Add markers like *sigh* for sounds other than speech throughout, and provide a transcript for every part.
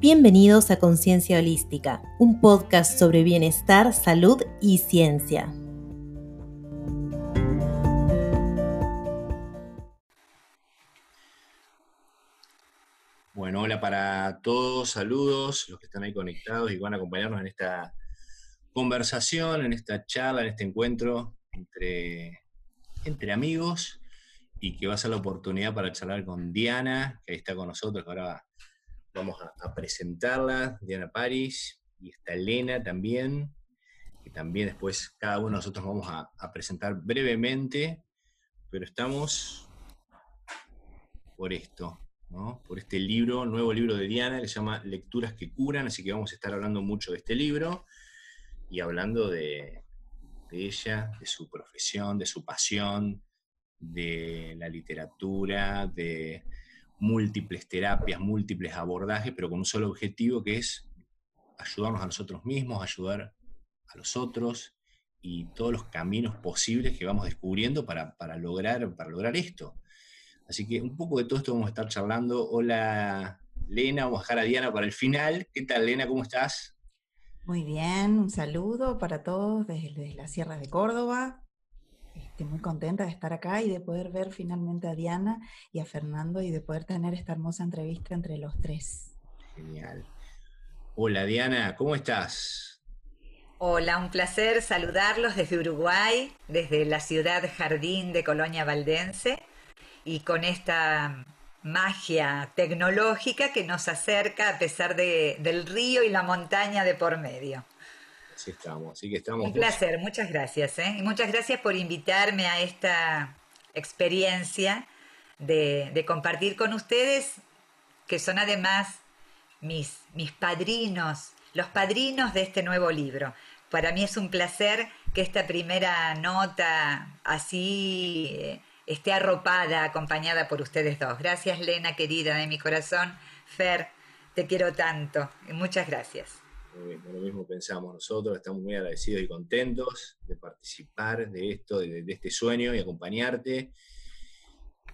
Bienvenidos a Conciencia Holística, un podcast sobre bienestar, salud y ciencia. Bueno, hola para todos, saludos, los que están ahí conectados y van a acompañarnos en esta conversación, en esta charla, en este encuentro entre, entre amigos y que va a ser la oportunidad para charlar con Diana, que ahí está con nosotros, que ahora vamos a, presentarla, Diana Paris, y está Elena también, que también después cada uno de nosotros vamos a, presentar brevemente, pero estamos por esto, por este libro, nuevo libro de Diana, que se llama Lecturas que curan, así que vamos a estar hablando mucho de este libro y hablando de ella, de su profesión, de su pasión, de la literatura, de múltiples terapias, múltiples abordajes, pero con un solo objetivo que es ayudarnos a nosotros mismos, ayudar a los otros y todos los caminos posibles que vamos descubriendo para, lograr, para lograr esto. Así que un poco de todo esto vamos a estar charlando. Hola Lena, vamos a a Diana para el final. ¿Qué tal Lena? ¿Cómo estás? Muy bien, un saludo para todos desde, desde la Sierra de Córdoba. Estoy muy contenta de estar acá y de poder ver finalmente a Diana y a Fernando y de poder tener esta hermosa entrevista entre los tres. Genial. Hola Diana, ¿cómo estás? Hola, un placer saludarlos desde Uruguay, desde la ciudad Jardín de Colonia Valdense y con esta magia tecnológica que nos acerca a pesar del río y la montaña de por medio. Así estamos, así que estamos. Un placer, muchas gracias. ¿eh? Y muchas gracias por invitarme a esta experiencia de, compartir con ustedes, que son además mis, mis padrinos, los padrinos de este nuevo libro. Para mí es un placer que esta primera nota así eh, esté arropada, acompañada por ustedes dos. Gracias, Lena, querida de mi corazón. Fer, te quiero tanto. muchas gracias lo mismo pensamos nosotros, estamos muy agradecidos y contentos de participar de esto, de, este sueño y acompañarte.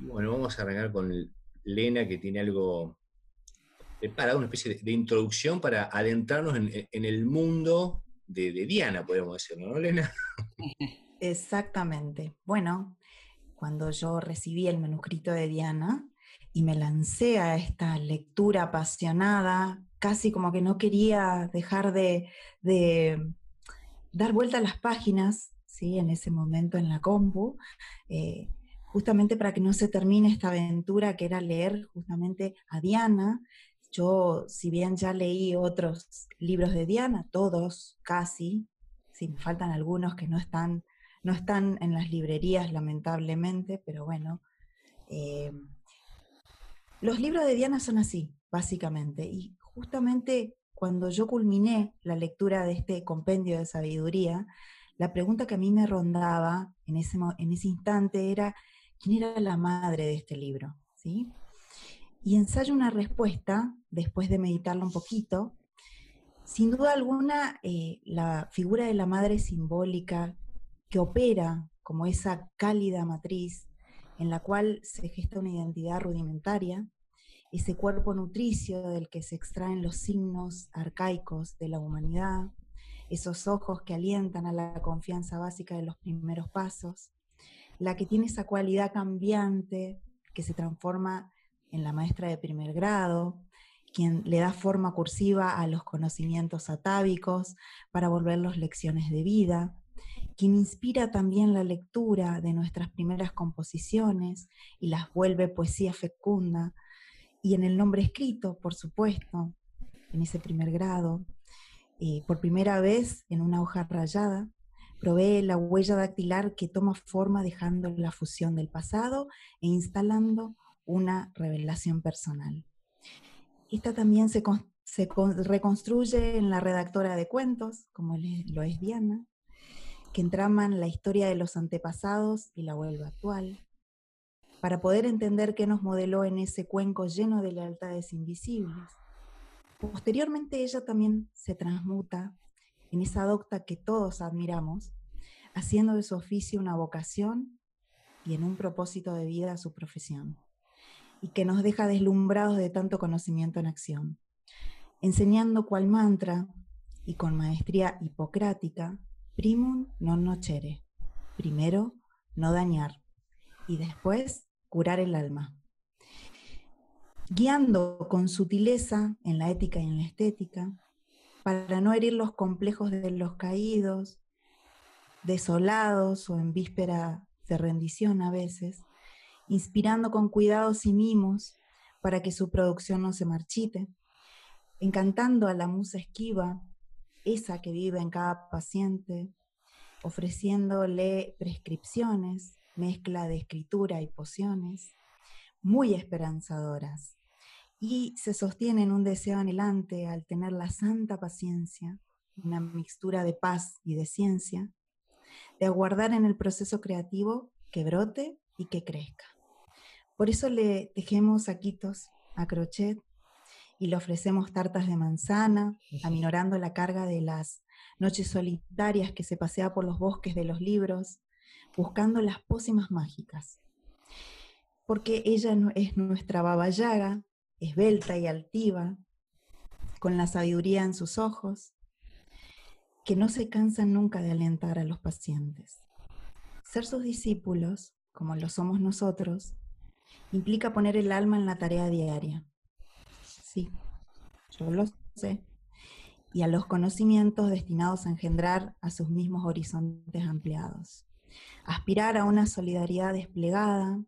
bueno, vamos a arrancar con Lena, que tiene algo preparado, una especie de, introducción para adentrarnos en, el mundo de, de, Diana, podemos decirlo, ¿no, Lena? *laughs* Exactamente. Bueno, cuando yo recibí el manuscrito de Diana y me lancé a esta lectura apasionada, casi como que no quería dejar de, dar vuelta a las páginas, ¿sí? en ese momento en la compu, eh, justamente para que no se termine esta aventura que era leer justamente a Diana. Yo, si bien ya leí otros libros de Diana, todos casi, sí, me faltan algunos que no están, no están en las librerías lamentablemente, pero bueno. Eh, los libros de Diana son así, básicamente, y justamente cuando yo culminé la lectura de este compendio de sabiduría, la pregunta que a mí me rondaba en ese, en ese instante era, ¿quién era la madre de este libro? ¿Sí? Y ensayo una respuesta, después de meditarlo un poquito. Sin duda alguna, eh, la figura de la madre simbólica que opera como esa cálida matriz en la cual se gesta una identidad rudimentaria, ese cuerpo nutricio del que se extraen los signos arcaicos de la humanidad, esos ojos que alientan a la confianza básica de los primeros pasos, la que tiene esa cualidad cambiante que se transforma en la maestra de primer grado, quien le da forma cursiva a los conocimientos atávicos para volverlos lecciones de vida, quien inspira también la lectura de nuestras primeras composiciones y las vuelve poesía fecunda, y en el nombre escrito, por supuesto, en ese primer grado, eh, por primera vez en una hoja rayada, provee la huella dactilar que toma forma dejando la fusión del pasado e instalando una revelación personal. Esta también se, reconstruye en la redactora de cuentos, como lo es Diana, que entraman la historia de los antepasados y la vuelve actual, para poder entender qué nos modeló en ese cuenco lleno de lealtades invisibles. Posteriormente ella también se transmuta en esa docta que todos admiramos, haciendo de su oficio una vocación y en un propósito de vida su profesión, y que nos deja deslumbrados de tanto conocimiento en acción. enseñando cual mantra y con maestría hipocrática, primum non nocere, primero no dañar y después curar el alma. Guiando con sutileza en la ética y en la estética, para no herir los complejos de los caídos, desolados o en víspera de rendición a veces, inspirando con cuidados y mimos para que su producción no se marchite, encantando a la musa esquiva, esa que vive en cada paciente, ofreciéndole prescripciones, mezcla de escritura y pociones, muy esperanzadoras, y se sostiene en un deseo anhelante al tener la santa paciencia, una mixtura de paz y de ciencia, de aguardar en el proceso creativo que brote y que crezca. Por eso le tejemos saquitos a crochet y le ofrecemos tartas de manzana, aminorando la carga de las noches solitarias que se pasea por los bosques de los libros, buscando las pócimas mágicas. Porque ella es nuestra babayaga, esbelta y altiva, con la sabiduría en sus ojos, que no se cansan nunca de alentar a los pacientes. Ser sus discípulos, como lo somos nosotros, implica poner el alma en la tarea diaria. Sí, yo lo sé. Y a los conocimientos destinados a engendrar a sus mismos horizontes ampliados. Aspirar a una solidaridad desplegada,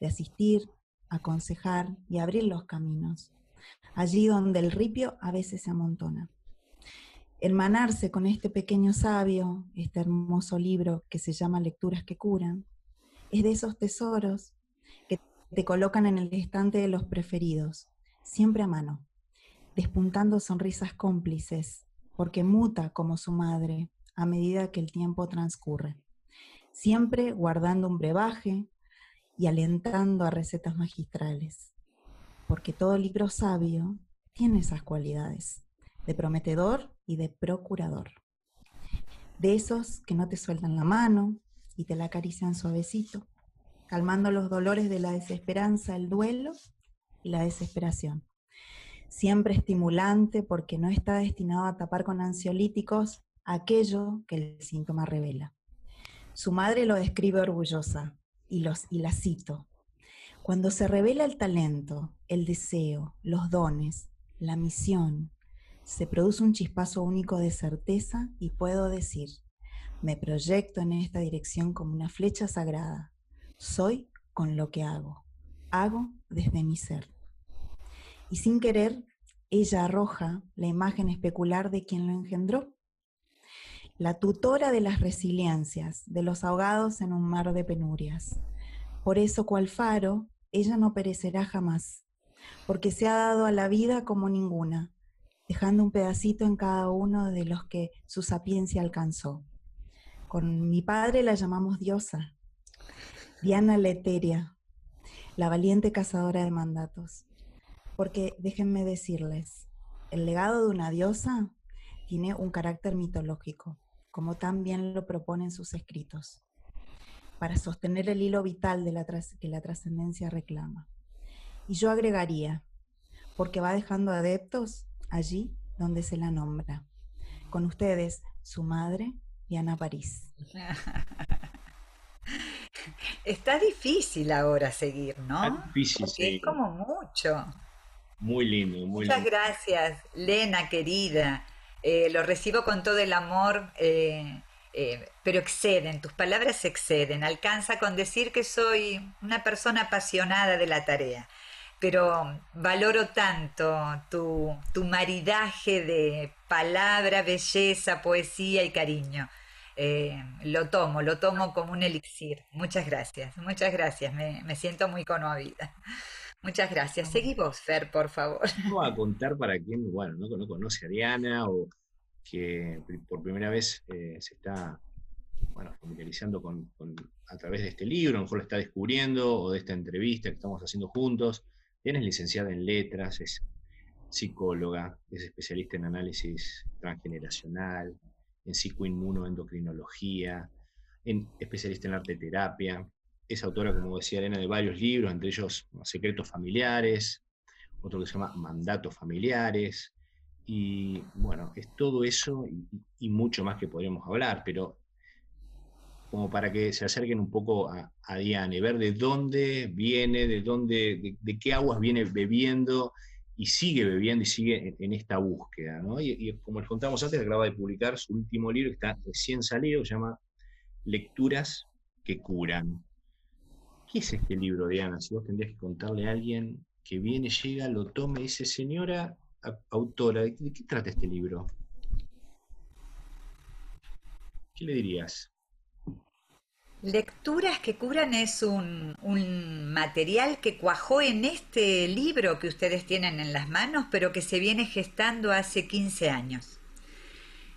de asistir, aconsejar y abrir los caminos, allí donde el ripio a veces se amontona. Hermanarse con este pequeño sabio, este hermoso libro que se llama Lecturas que curan, es de esos tesoros te colocan en el estante de los preferidos, siempre a mano, despuntando sonrisas cómplices, porque muta como su madre a medida que el tiempo transcurre, siempre guardando un brebaje y alentando a recetas magistrales, porque todo libro sabio tiene esas cualidades, de prometedor y de procurador, de esos que no te sueltan la mano y te la acarician suavecito, calmando los dolores de la desesperanza, el duelo y la desesperación. Siempre estimulante porque no está destinado a tapar con ansiolíticos aquello que el síntoma revela. Su madre lo describe orgullosa y, los, y la cito. Cuando se revela el talento, el deseo, los dones, la misión, se produce un chispazo único de certeza y puedo decir, me proyecto en esta dirección como una flecha sagrada, soy con lo que hago. Hago desde mi ser. Y sin querer, ella arroja la imagen especular de quien lo engendró. La tutora de las resiliencias, de los ahogados en un mar de penurias. Por eso, cual faro, ella no perecerá jamás, porque se ha dado a la vida como ninguna, dejando un pedacito en cada uno de los que su sapiencia alcanzó. Con mi padre la llamamos diosa, Diana Leteria, la valiente cazadora de mandatos. Porque déjenme decirles, el legado de una diosa tiene un carácter mitológico, como también lo proponen sus escritos, para sostener el hilo vital de la que la trascendencia reclama. Y yo agregaría, porque va dejando adeptos allí donde se la nombra. Con ustedes, su madre, Diana París. *laughs* Está difícil ahora seguir, ¿no? Está difícil Es como mucho. Muy lindo, muy Muchas gracias, Lena, querida. Eh, lo recibo con todo el amor, eh, eh, pero exceden, tus palabras exceden. Alcanza con decir que soy una persona apasionada de la tarea, pero valoro tanto tu, tu maridaje de palabra, belleza, poesía y cariño. Lo tomo, lo tomo como un elixir. Muchas gracias, muchas gracias, me, siento muy conmovida. Muchas gracias. Seguí vos, Fer, por favor. Voy a *laughs* contar para quien, bueno, no, conoce a Diana o que por primera vez eh, se está bueno, familiarizando con, a través de este libro, a lo mejor lo está descubriendo, o de esta entrevista que estamos haciendo juntos. Diana es licenciada en letras, es psicóloga, es especialista en análisis transgeneracional, en psicoinmunoendocrinología, en especialista en arte terapia. Es autora, como decía Elena, de varios libros, entre ellos Secretos Familiares, otro que se llama Mandatos Familiares, Y bueno, es todo eso y, mucho más que podríamos hablar, pero como para que se acerquen un poco a, a Diane, ver de dónde viene, de dónde, de, qué aguas viene bebiendo y sigue bebiendo y sigue en, esta búsqueda. Y, como les contamos antes, acaba de publicar su último libro, que está recién salido, se llama Lecturas que curan. ¿Qué es este libro, Diana? Si vos tendrías que contarle a alguien que viene, llega, lo toma y dice, señora autora, ¿de qué trata este libro? ¿Qué le dirías? Lecturas que curan es un, material que cuajó en este libro que ustedes tienen en las manos, pero que se viene gestando hace 15 años.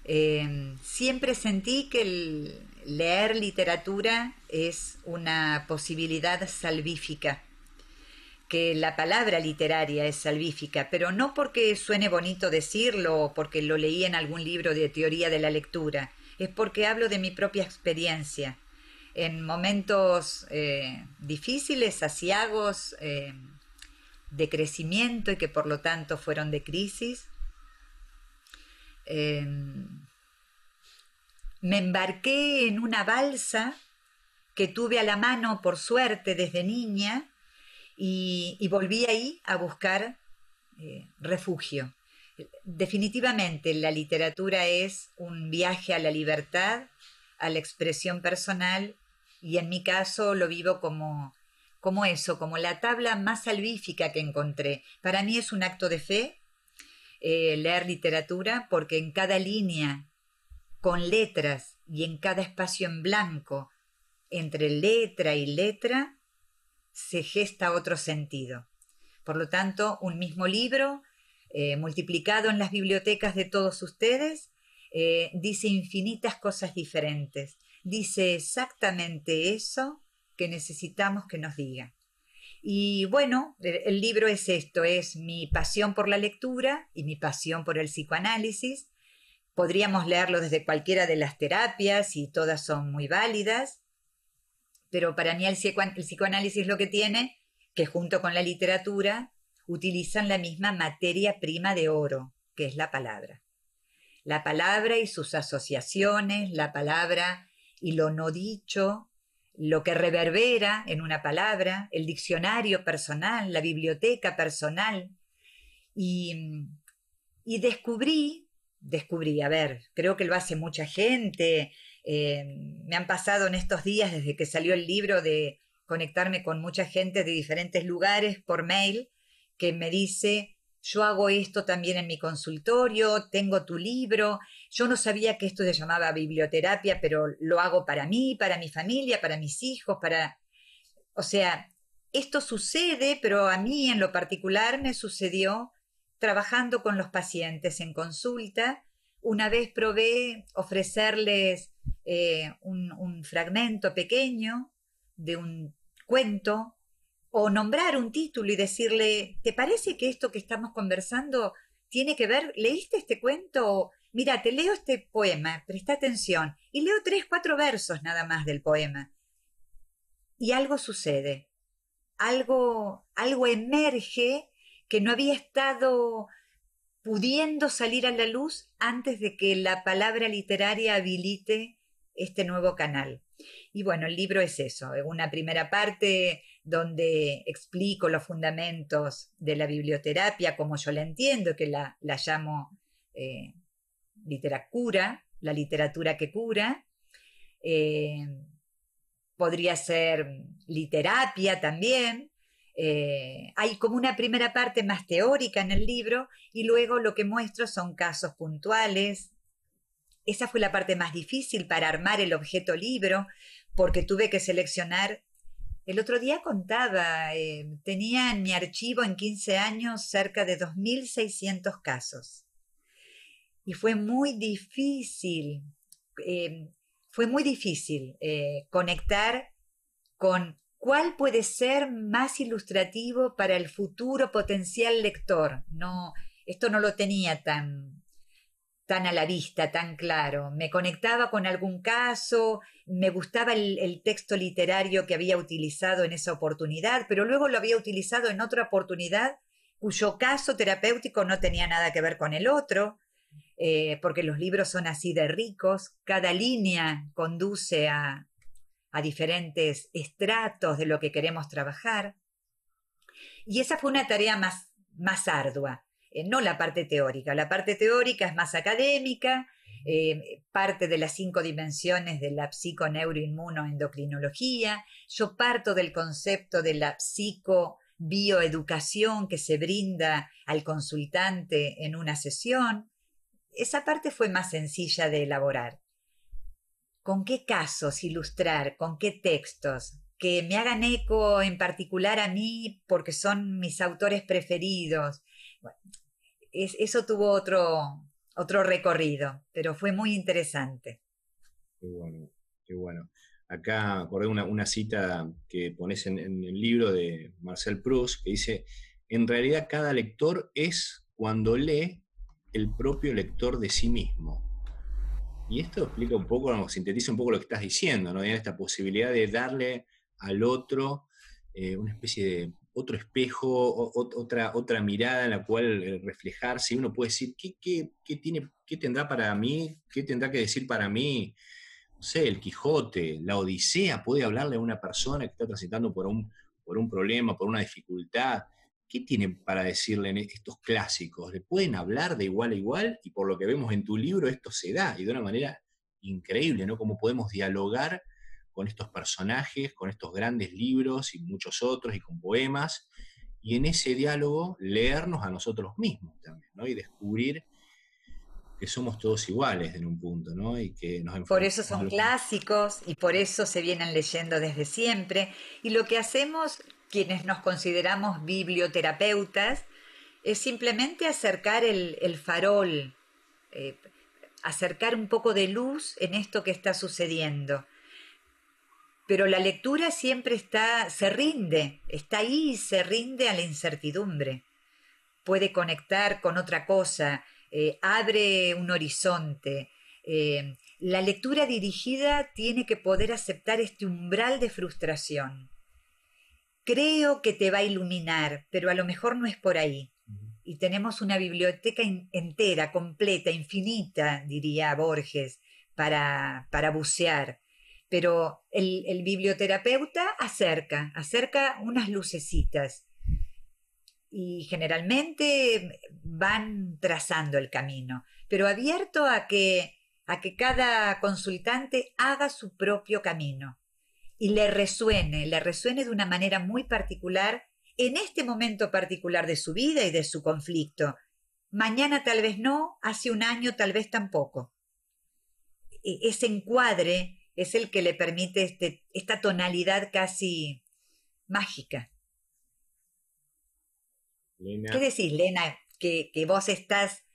Eh, siempre sentí que el leer literatura es una posibilidad salvífica, que la palabra literaria es salvífica, pero no porque suene bonito decirlo o porque lo leí en algún libro de teoría de la lectura, es porque hablo de mi propia experiencia en momentos eh, difíciles, asiagos, eh, de crecimiento y que por lo tanto fueron de crisis. Em, me embarqué en una balsa que tuve a la mano por suerte desde niña y, volví ahí a buscar eh, refugio. Definitivamente la literatura es un viaje a la libertad, a la expresión personal y en mi caso lo vivo como, como eso, como la tabla más salvífica que encontré. Para mí es un acto de fe eh, leer literatura porque en cada línea, con letras y en cada espacio en blanco, entre letra y letra, se gesta otro sentido. Por lo tanto, un mismo libro, eh, multiplicado en las bibliotecas de todos ustedes, eh, dice infinitas cosas diferentes dice exactamente eso que necesitamos que nos diga. Y bueno, el libro es esto, es mi pasión por la lectura y mi pasión por el psicoanálisis. Podríamos leerlo desde cualquiera de las terapias y todas son muy válidas, pero para mí el, psicoanálisis lo que tiene, que junto con la literatura utilizan la misma materia prima de oro, que es la palabra. La palabra y sus asociaciones, la palabra y lo no dicho, lo que reverbera en una palabra, el diccionario personal, la biblioteca personal. Y, y descubrí, descubrí, a ver, creo que lo hace mucha gente, eh, me han pasado en estos días desde que salió el libro de conectarme con mucha gente de diferentes lugares por mail que me dice, yo hago esto también en mi consultorio, tengo tu libro, yo no sabía que esto se llamaba biblioterapia, pero lo hago para mí, para mi familia, para mis hijos, para... O sea, esto sucede, pero a mí en lo particular me sucedió trabajando con los pacientes en consulta. Una vez probé ofrecerles eh, un fragmento pequeño de un cuento o nombrar un título y decirle, ¿te parece que esto que estamos conversando tiene que ver? ¿Leíste este cuento? Mira, te leo este poema, presta atención, y leo tres, cuatro versos nada más del poema. Y algo sucede, algo, algo emerge que no había estado pudiendo salir a la luz antes de que la palabra literaria habilite este nuevo canal. Y bueno, el libro es eso, una primera parte donde explico los fundamentos de la biblioterapia como yo la entiendo, que la, llamo eh, literatura, la literatura que cura. Eh, podría ser literapia también. Eh, hay como una primera parte más teórica en el libro y luego lo que muestro son casos puntuales. Esa fue la parte más difícil para armar el objeto libro porque tuve que seleccionar el otro día contaba, eh, tenía en mi archivo en 15 años cerca de 2.600 casos. Y fue muy difícil, eh, fue muy difícil conectar con cuál puede ser más ilustrativo para el futuro potencial lector. No, esto no lo tenía tan, tan a la vista, tan claro. Me conectaba con algún caso, me gustaba el, texto literario que había utilizado en esa oportunidad, pero luego lo había utilizado en otra oportunidad cuyo caso terapéutico no tenía nada que ver con el otro, eh, porque los libros son así de ricos, cada línea conduce a, diferentes estratos de lo que queremos trabajar. Y esa fue una tarea más, más ardua, eh, no la parte teórica. La parte teórica es más académica, eh, parte de las cinco dimensiones de la psiconeuroinmunoendocrinología. Yo parto del concepto de la psicobioeducación que se brinda al consultante en una sesión. Esa parte fue más sencilla de elaborar. ¿Con qué casos ilustrar? ¿Con qué textos? Que me hagan eco en particular a mí porque son mis autores preferidos. eso tuvo otro, otro recorrido, pero fue muy interesante. Qué bueno, qué bueno. Acá acordé una, cita que pones en, en, el libro de Marcel Proust, que dice, en realidad cada lector es cuando lee el propio lector de sí mismo. Y esto explica un poco, sintetiza un poco lo que estás diciendo, ¿no? Esta posibilidad de darle al otro eh, una especie de otro espejo, otra, otra mirada en la cual eh, reflejarse. Y uno puede decir, ¿qué, qué, tiene, ¿qué tendrá para mí? ¿Qué tendrá que decir para mí? No sé, el Quijote, la Odisea, puede hablarle a una persona que está transitando por un, por un problema, por una dificultad. ¿Qué tienen para decirle en estos clásicos? ¿Le pueden hablar de igual a igual? Y por lo que vemos en tu libro, esto se da y de una manera increíble, ¿no? Cómo podemos dialogar con estos personajes, con estos grandes libros y muchos otros y con poemas, y en ese diálogo leernos a nosotros mismos también, ¿no? Y descubrir que somos todos iguales en un punto, ¿no? Y que nos Por eso son clásicos y por eso se vienen leyendo desde siempre. Y lo que hacemos quienes nos consideramos biblioterapeutas es simplemente acercar el, farol, eh, acercar un poco de luz en esto que está sucediendo pero la lectura siempre está, se rinde, está ahí y se rinde a la incertidumbre. Puede conectar con otra cosa, eh, abre un horizonte. Eh, la lectura dirigida tiene que poder aceptar este umbral de frustración. Creo que te va a iluminar, pero a lo mejor no es por ahí. Y tenemos una biblioteca entera, completa, infinita, diría Borges, para, para bucear. Pero el, biblioterapeuta acerca, acerca unas lucecitas. Y generalmente van trazando el camino, pero abierto a que, a que cada consultante haga su propio camino y le resuene, le resuene de una manera muy particular en este momento particular de su vida y de su conflicto. Mañana tal vez no, hace un año tal vez tampoco. E, ese encuadre es el que le permite este, esta tonalidad casi mágica. ¿Qué decís, Lena? Que, que vos estás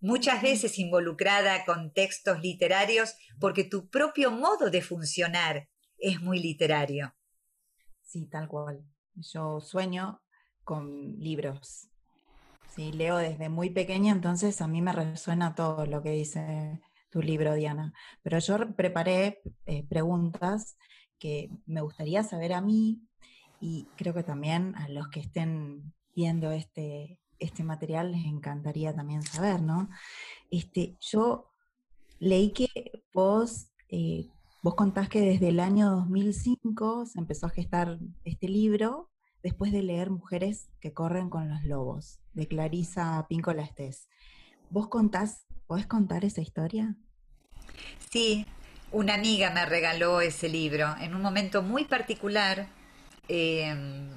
muchas veces involucrada con textos literarios porque tu propio modo de funcionar es muy literario. Sí, tal cual. Yo sueño con libros. Sí, leo desde muy pequeña, entonces a mí me resuena todo lo que dice tu libro, Diana. Pero yo preparé eh, preguntas que me gustaría saber a mí y creo que también a los que estén viendo este, este material les encantaría también saber, ¿no? Este, yo leí que vos, eh, vos contás que desde el año 2005 se empezó a gestar este libro después de leer Mujeres que corren con los lobos, de Clarisa Píncola Estés. ¿Vos contás, podés contar esa historia? Sí, una amiga me regaló ese libro en un momento muy particular. Em,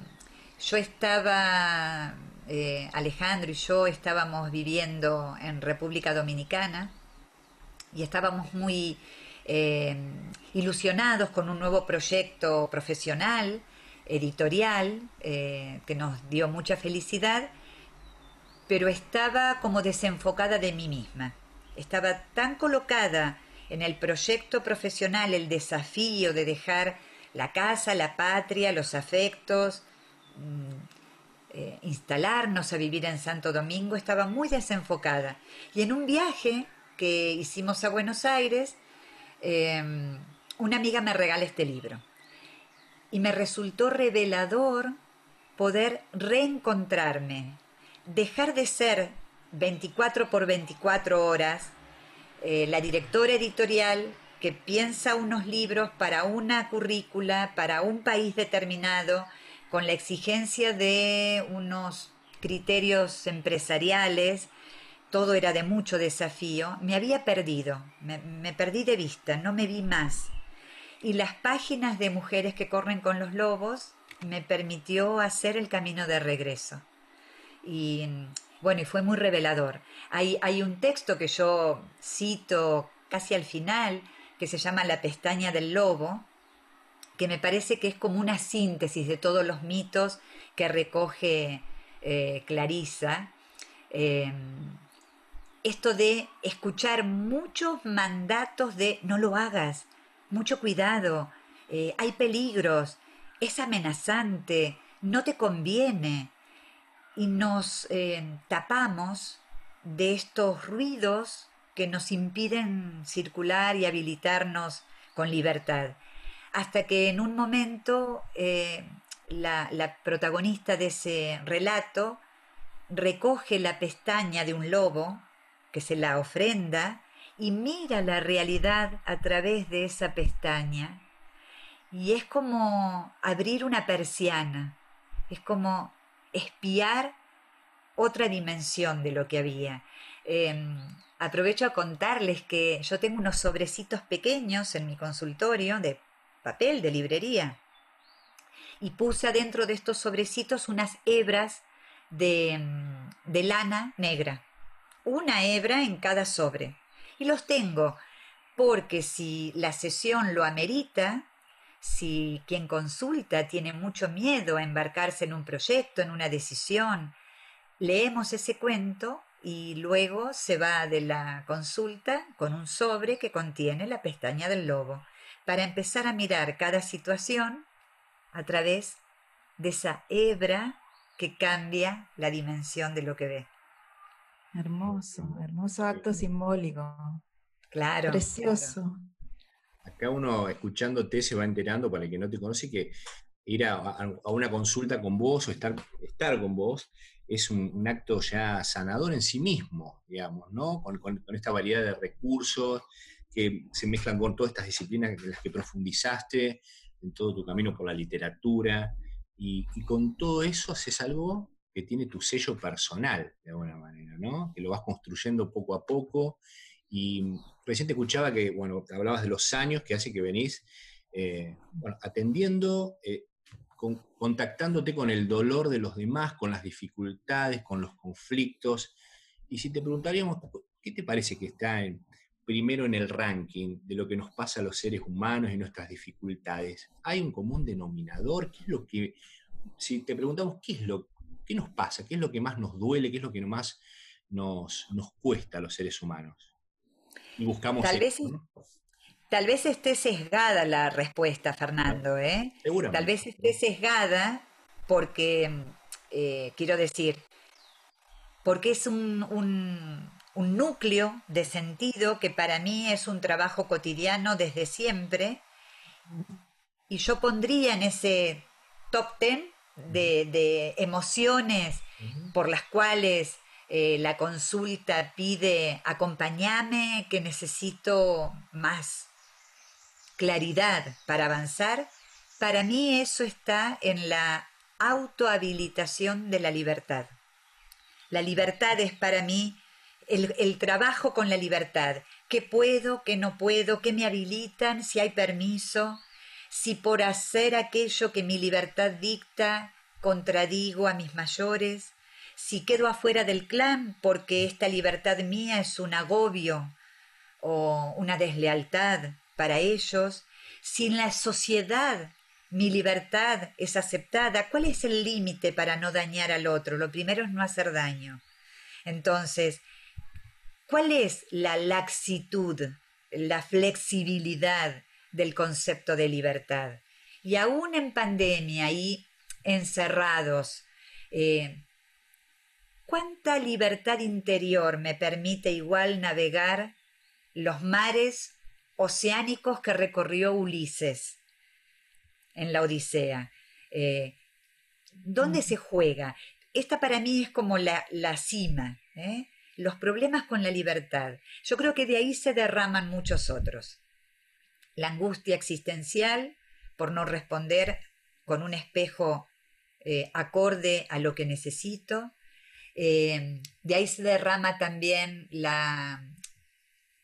yo estaba, eh, Alejandro y yo estábamos viviendo en República Dominicana y estábamos muy em, ilusionados con un nuevo proyecto profesional, editorial, eh, que nos dio mucha felicidad, pero estaba como desenfocada de mí misma. Estaba tan colocada en el proyecto profesional el desafío de dejar la casa, la patria, los afectos, mm, eh, instalarnos a vivir en Santo Domingo, estaba muy desenfocada. Y en un viaje que hicimos a Buenos Aires, em, una amiga me regala este libro. Y me resultó revelador poder reencontrarme. dejar de ser 24 por 24 horas eh, la directora editorial que piensa unos libros para una currícula, para un país determinado, con la exigencia de unos criterios empresariales, todo era de mucho desafío, me había perdido, me, perdí de vista, no me vi más. Y las páginas de Mujeres que corren con los lobos me permitió hacer el camino de regreso. Y bueno, y fue muy revelador. Hay, hay un texto que yo cito casi al final, que se llama La pestaña del lobo, que me parece que es como una síntesis de todos los mitos que recoge eh, Clarisa. Em, esto de escuchar muchos mandatos de no lo hagas, mucho cuidado, eh, hay peligros, es amenazante, no te conviene. Y nos eh, tapamos de estos ruidos que nos impiden circular y habilitarnos con libertad. Hasta que en un momento eh, la, la protagonista de ese relato recoge la pestaña de un lobo que se la ofrenda y mira la realidad a través de esa pestaña y es como abrir una persiana, es como espiar otra dimensión de lo que había. Em, aprovecho a contarles que yo tengo unos sobrecitos pequeños en mi consultorio de papel de librería y puse adentro de estos sobrecitos unas hebras de, em, de lana negra, una hebra en cada sobre. Y los tengo porque si la sesión lo amerita, si quien consulta tiene mucho miedo a embarcarse en un proyecto, en una decisión, leemos ese cuento y luego se va de la consulta con un sobre que contiene la pestaña del lobo, para empezar a mirar cada situación a través de esa hebra que cambia la dimensión de lo que ve. Hermoso, hermoso acto simbólico. Claro. Precioso acá uno escuchándote se va enterando, para el que no te conoce, que ir a, una consulta con vos o estar, estar con vos es un, acto ya sanador en sí mismo, digamos, ¿no? Con, esta variedad de recursos que se mezclan con todas estas disciplinas en las que profundizaste en todo tu camino por la literatura, y, y con todo eso haces algo que tiene tu sello personal, de alguna manera, ¿no? Que lo vas construyendo poco a poco y recién te escuchaba que, bueno, hablabas de los años que hace que venís, eh, atendiendo, eh, contactándote con el dolor de los demás, con las dificultades, con los conflictos. Y si te preguntaríamos, ¿qué te parece que está en, primero en el ranking de lo que nos pasa a los seres humanos y nuestras dificultades? ¿Hay un común denominador? ¿Qué es lo que, si te preguntamos, ¿qué es lo qué nos pasa? ¿Qué es lo que más nos duele? ¿Qué es lo que más nos, nos cuesta a los seres humanos? y buscamos tal vez, Tal vez esté sesgada la respuesta, Fernando, ¿eh? Tal vez esté sesgada porque, eh, quiero decir, porque es un, un, un núcleo de sentido que para mí es un trabajo cotidiano desde siempre y yo pondría en ese top ten de, de emociones por las cuales eh, la consulta pide acompáñame, que necesito más claridad para avanzar, para mí eso está en la autohabilitación de la libertad. La libertad es para mí el, el trabajo con la libertad. ¿Qué puedo, qué no puedo, qué me habilitan, si hay permiso, si por hacer aquello que mi libertad dicta contradigo a mis mayores, si quedo afuera del clan porque esta libertad mía es un agobio o una deslealtad para ellos, si en la sociedad mi libertad es aceptada, ¿cuál es el límite para no dañar al otro? Lo primero es no hacer daño. Entonces, ¿cuál es la laxitud, la flexibilidad del concepto de libertad? Y aún en pandemia y encerrados, eh, ¿Cuánta libertad interior me permite igual navegar los mares oceánicos que recorrió Ulises en la Odisea? Eh, ¿Dónde se juega? esta para mí es como la, cima, ¿eh? los problemas con la libertad. Yo creo que de ahí se derraman muchos otros. La angustia existencial por no responder con un espejo eh, acorde a lo que necesito. Eh, de ahí se derrama también la,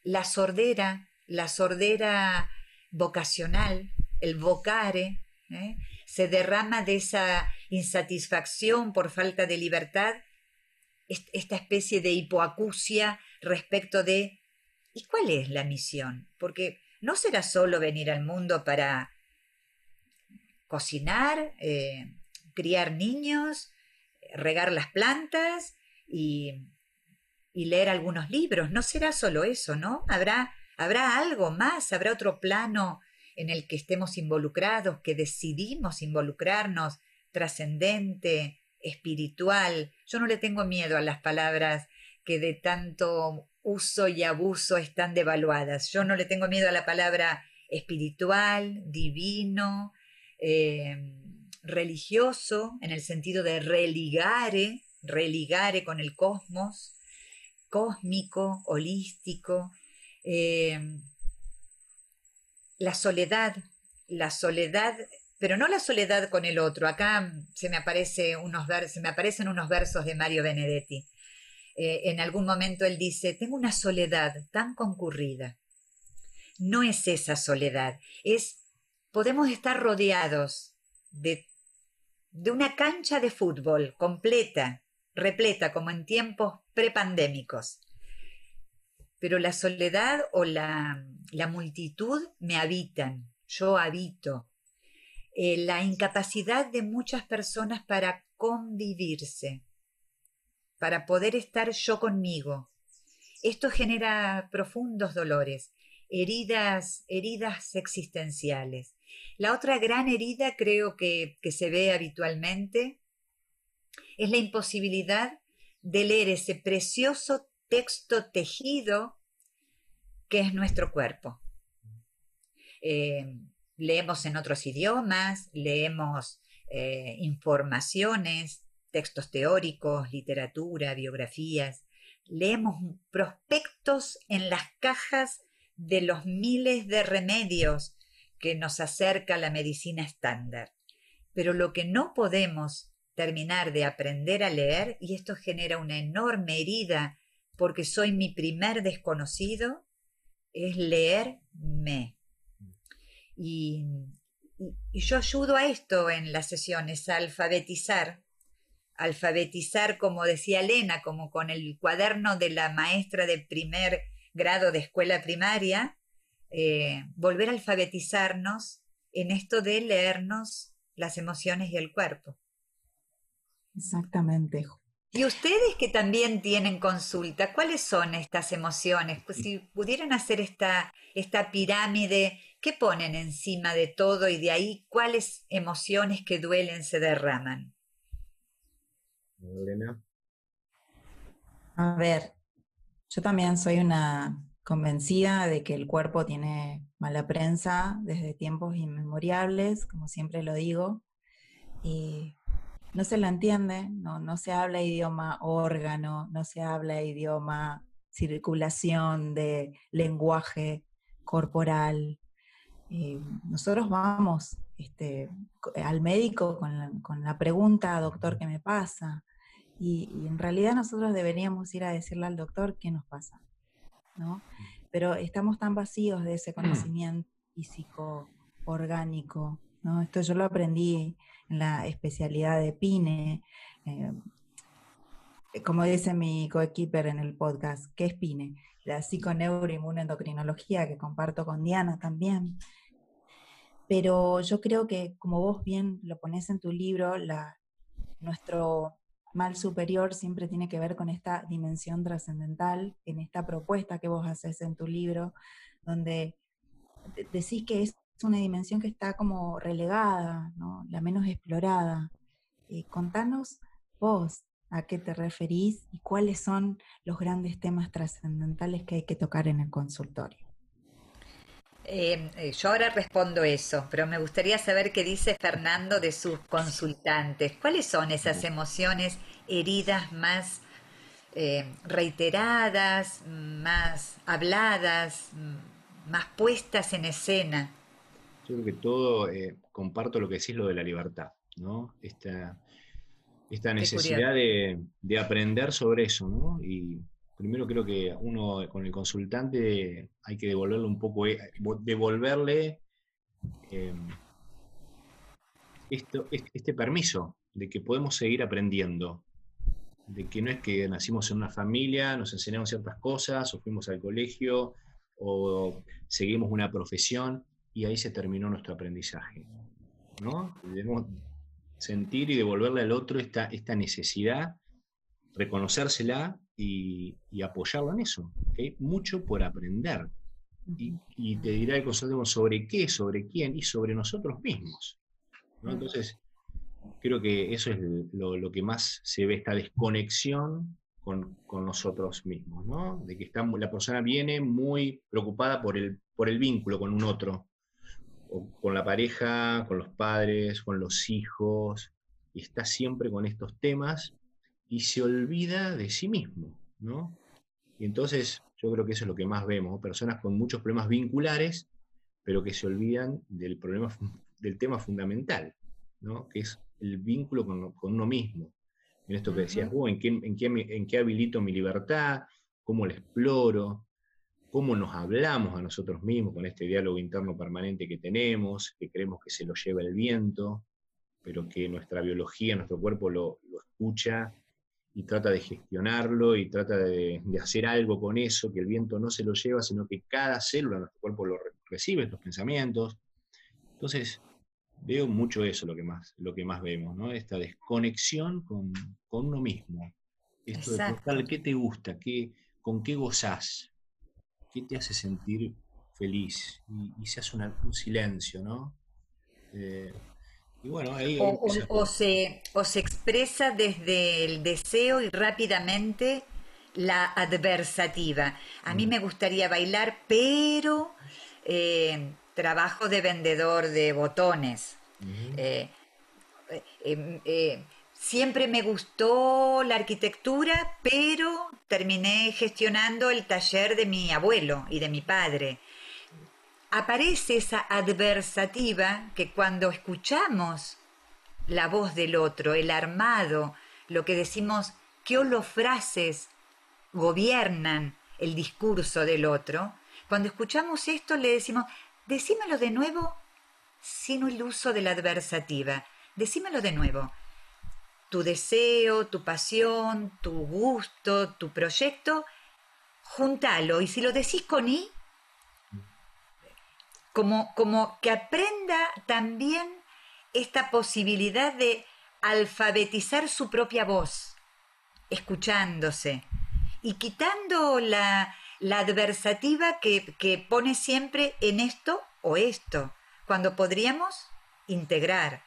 la sordera, la sordera vocacional, el vocare, ¿eh? se derrama de esa insatisfacción por falta de libertad, esta especie de hipoacusia respecto de ¿y cuál es la misión? Porque no será solo venir al mundo para cocinar, eh, criar niños, regar las plantas y, leer algunos libros. No será solo eso, ¿no? Habrá, habrá algo más, habrá otro plano en el que estemos involucrados, que decidimos involucrarnos, trascendente, espiritual. Yo no le tengo miedo a las palabras que de tanto uso y abuso están devaluadas. Yo no le tengo miedo a la palabra espiritual, divino, eh, religioso, en el sentido de religare, religare con el cosmos, cósmico, holístico, eh, la soledad, la soledad, pero no la soledad con el otro. Acá se me, unos se me aparecen unos versos de Mario Benedetti. Eh, en algún momento él dice, tengo una soledad tan concurrida. No es esa soledad, es, podemos estar rodeados de de una cancha de fútbol completa, repleta como en tiempos prepandémicos. Pero la soledad o la, multitud me habitan, yo habito. Eh, la incapacidad de muchas personas para convivirse, para poder estar yo conmigo. Esto genera profundos dolores, heridas, heridas existenciales. La otra gran herida creo que, se ve habitualmente es la imposibilidad de leer ese precioso texto tejido que es nuestro cuerpo. Eh, leemos en otros idiomas, leemos eh, informaciones, textos teóricos, literatura, biografías, leemos prospectos en las cajas de los miles de remedios que nos acerca la medicina estándar. Pero lo que no podemos terminar de aprender a leer, y esto genera una enorme herida porque soy mi primer desconocido, es leerme. Y, y, yo ayudo a esto en las sesiones, a alfabetizar, alfabetizar, como decía Elena, como con el cuaderno de la maestra de primer grado de escuela primaria, eh, volver a alfabetizarnos en esto de leernos las emociones y el cuerpo. Exactamente. Y ustedes que también tienen consulta, ¿cuáles son estas emociones? Pues si pudieran hacer esta, esta pirámide, ¿qué ponen encima de todo y de ahí cuáles emociones que duelen se derraman? A ver, yo también soy una convencida de que el cuerpo tiene mala prensa desde tiempos inmemoriales, como siempre lo digo, y no se la entiende, no, no se habla idioma órgano, no se habla idioma circulación de lenguaje corporal. nosotros vamos este, al médico con la, pregunta, doctor, ¿qué me pasa? Y, y, en realidad nosotros deberíamos ir a decirle al doctor qué nos pasa. Pero estamos tan vacíos de ese mm. conocimiento físico, orgánico, ¿no? Esto yo lo aprendí en la especialidad de PINE. Eh, como dice mi coequiper en el podcast, ¿qué es PINE? La psiconeuroinmunoendocrinología que comparto con Diana también. Pero yo creo que, como vos bien lo pones en tu libro, la, nuestro mal superior siempre tiene que ver con esta dimensión trascendental, en esta propuesta que vos haces en tu libro, donde decís que es una dimensión que está como relegada, la menos explorada. Eh, contanos vos a qué te referís y cuáles son los grandes temas trascendentales que hay que tocar en el consultorio. Em, eh, yo ahora respondo eso, pero me gustaría saber qué dice Fernando de sus consultantes. ¿Cuáles son esas emociones heridas más eh, reiteradas, más habladas, más puestas en escena. Yo creo que todo, eh, comparto lo que decís, lo de la libertad, ¿no? Esta, esta necesidad de, aprender sobre eso, ¿no? Y primero creo que uno con el consultante hay que devolverle un poco, eh, devolverle em, esto, este permiso de que podemos seguir aprendiendo, de que no es que nacimos en una familia, nos enseñamos ciertas cosas, o fuimos al colegio, o seguimos una profesión, y ahí se terminó nuestro aprendizaje. ¿no? Debemos sentir y devolverle al otro esta, esta necesidad, reconocérsela y, apoyarlo en eso. Hay mucho por aprender. Y, te dirá el consultor sobre qué, sobre quién y sobre nosotros mismos. Entonces, creo que eso es lo, que más se ve, esta desconexión con, nosotros mismos, ¿no? De que estamos, la persona viene muy preocupada por el, por el vínculo con un otro, con la pareja, con los padres, con los hijos, y está siempre con estos temas y se olvida de sí mismo, ¿no? Y entonces yo creo que eso es lo que más vemos, personas con muchos problemas vinculares, pero que se olvidan del problema, del tema fundamental, ¿no? Que es el vínculo con, uno mismo. En esto que decías, ¿en, qué, en, qué, ¿en qué habilito mi libertad? ¿Cómo la exploro? cómo nos hablamos a nosotros mismos con este diálogo interno permanente que tenemos, que creemos que se lo lleva el viento, pero que nuestra biología, nuestro cuerpo lo, escucha y trata de gestionarlo y trata de, hacer algo con eso, que el viento no se lo lleva, sino que cada célula de nuestro cuerpo lo recibe, estos pensamientos. Entonces, veo mucho eso lo que más, lo que más vemos, ¿no? Esta desconexión con, uno mismo. Esto de qué te gusta, qué, con qué gozás, qué te hace sentir feliz y, se hace un silencio, ¿no? Eh, y bueno, ahí, o, se, expresa desde el deseo y rápidamente la adversativa. A mí mm. me gustaría bailar, pero eh, trabajo de vendedor de botones. Eh, em, Siempre me gustó la arquitectura, pero terminé gestionando el taller de mi abuelo y de mi padre. Aparece esa adversativa que cuando escuchamos la voz del otro, el armado, lo que decimos, qué frases gobiernan el discurso del otro, cuando escuchamos esto le decimos, decímelo de nuevo sin el uso de la adversativa, decímelo de nuevo. Tu deseo, tu pasión, tu gusto, tu proyecto, juntalo. Y si lo decís con I, como, como que aprenda también esta posibilidad de alfabetizar su propia voz, escuchándose y quitando la, la adversativa que, que pone siempre en esto o esto, cuando podríamos integrar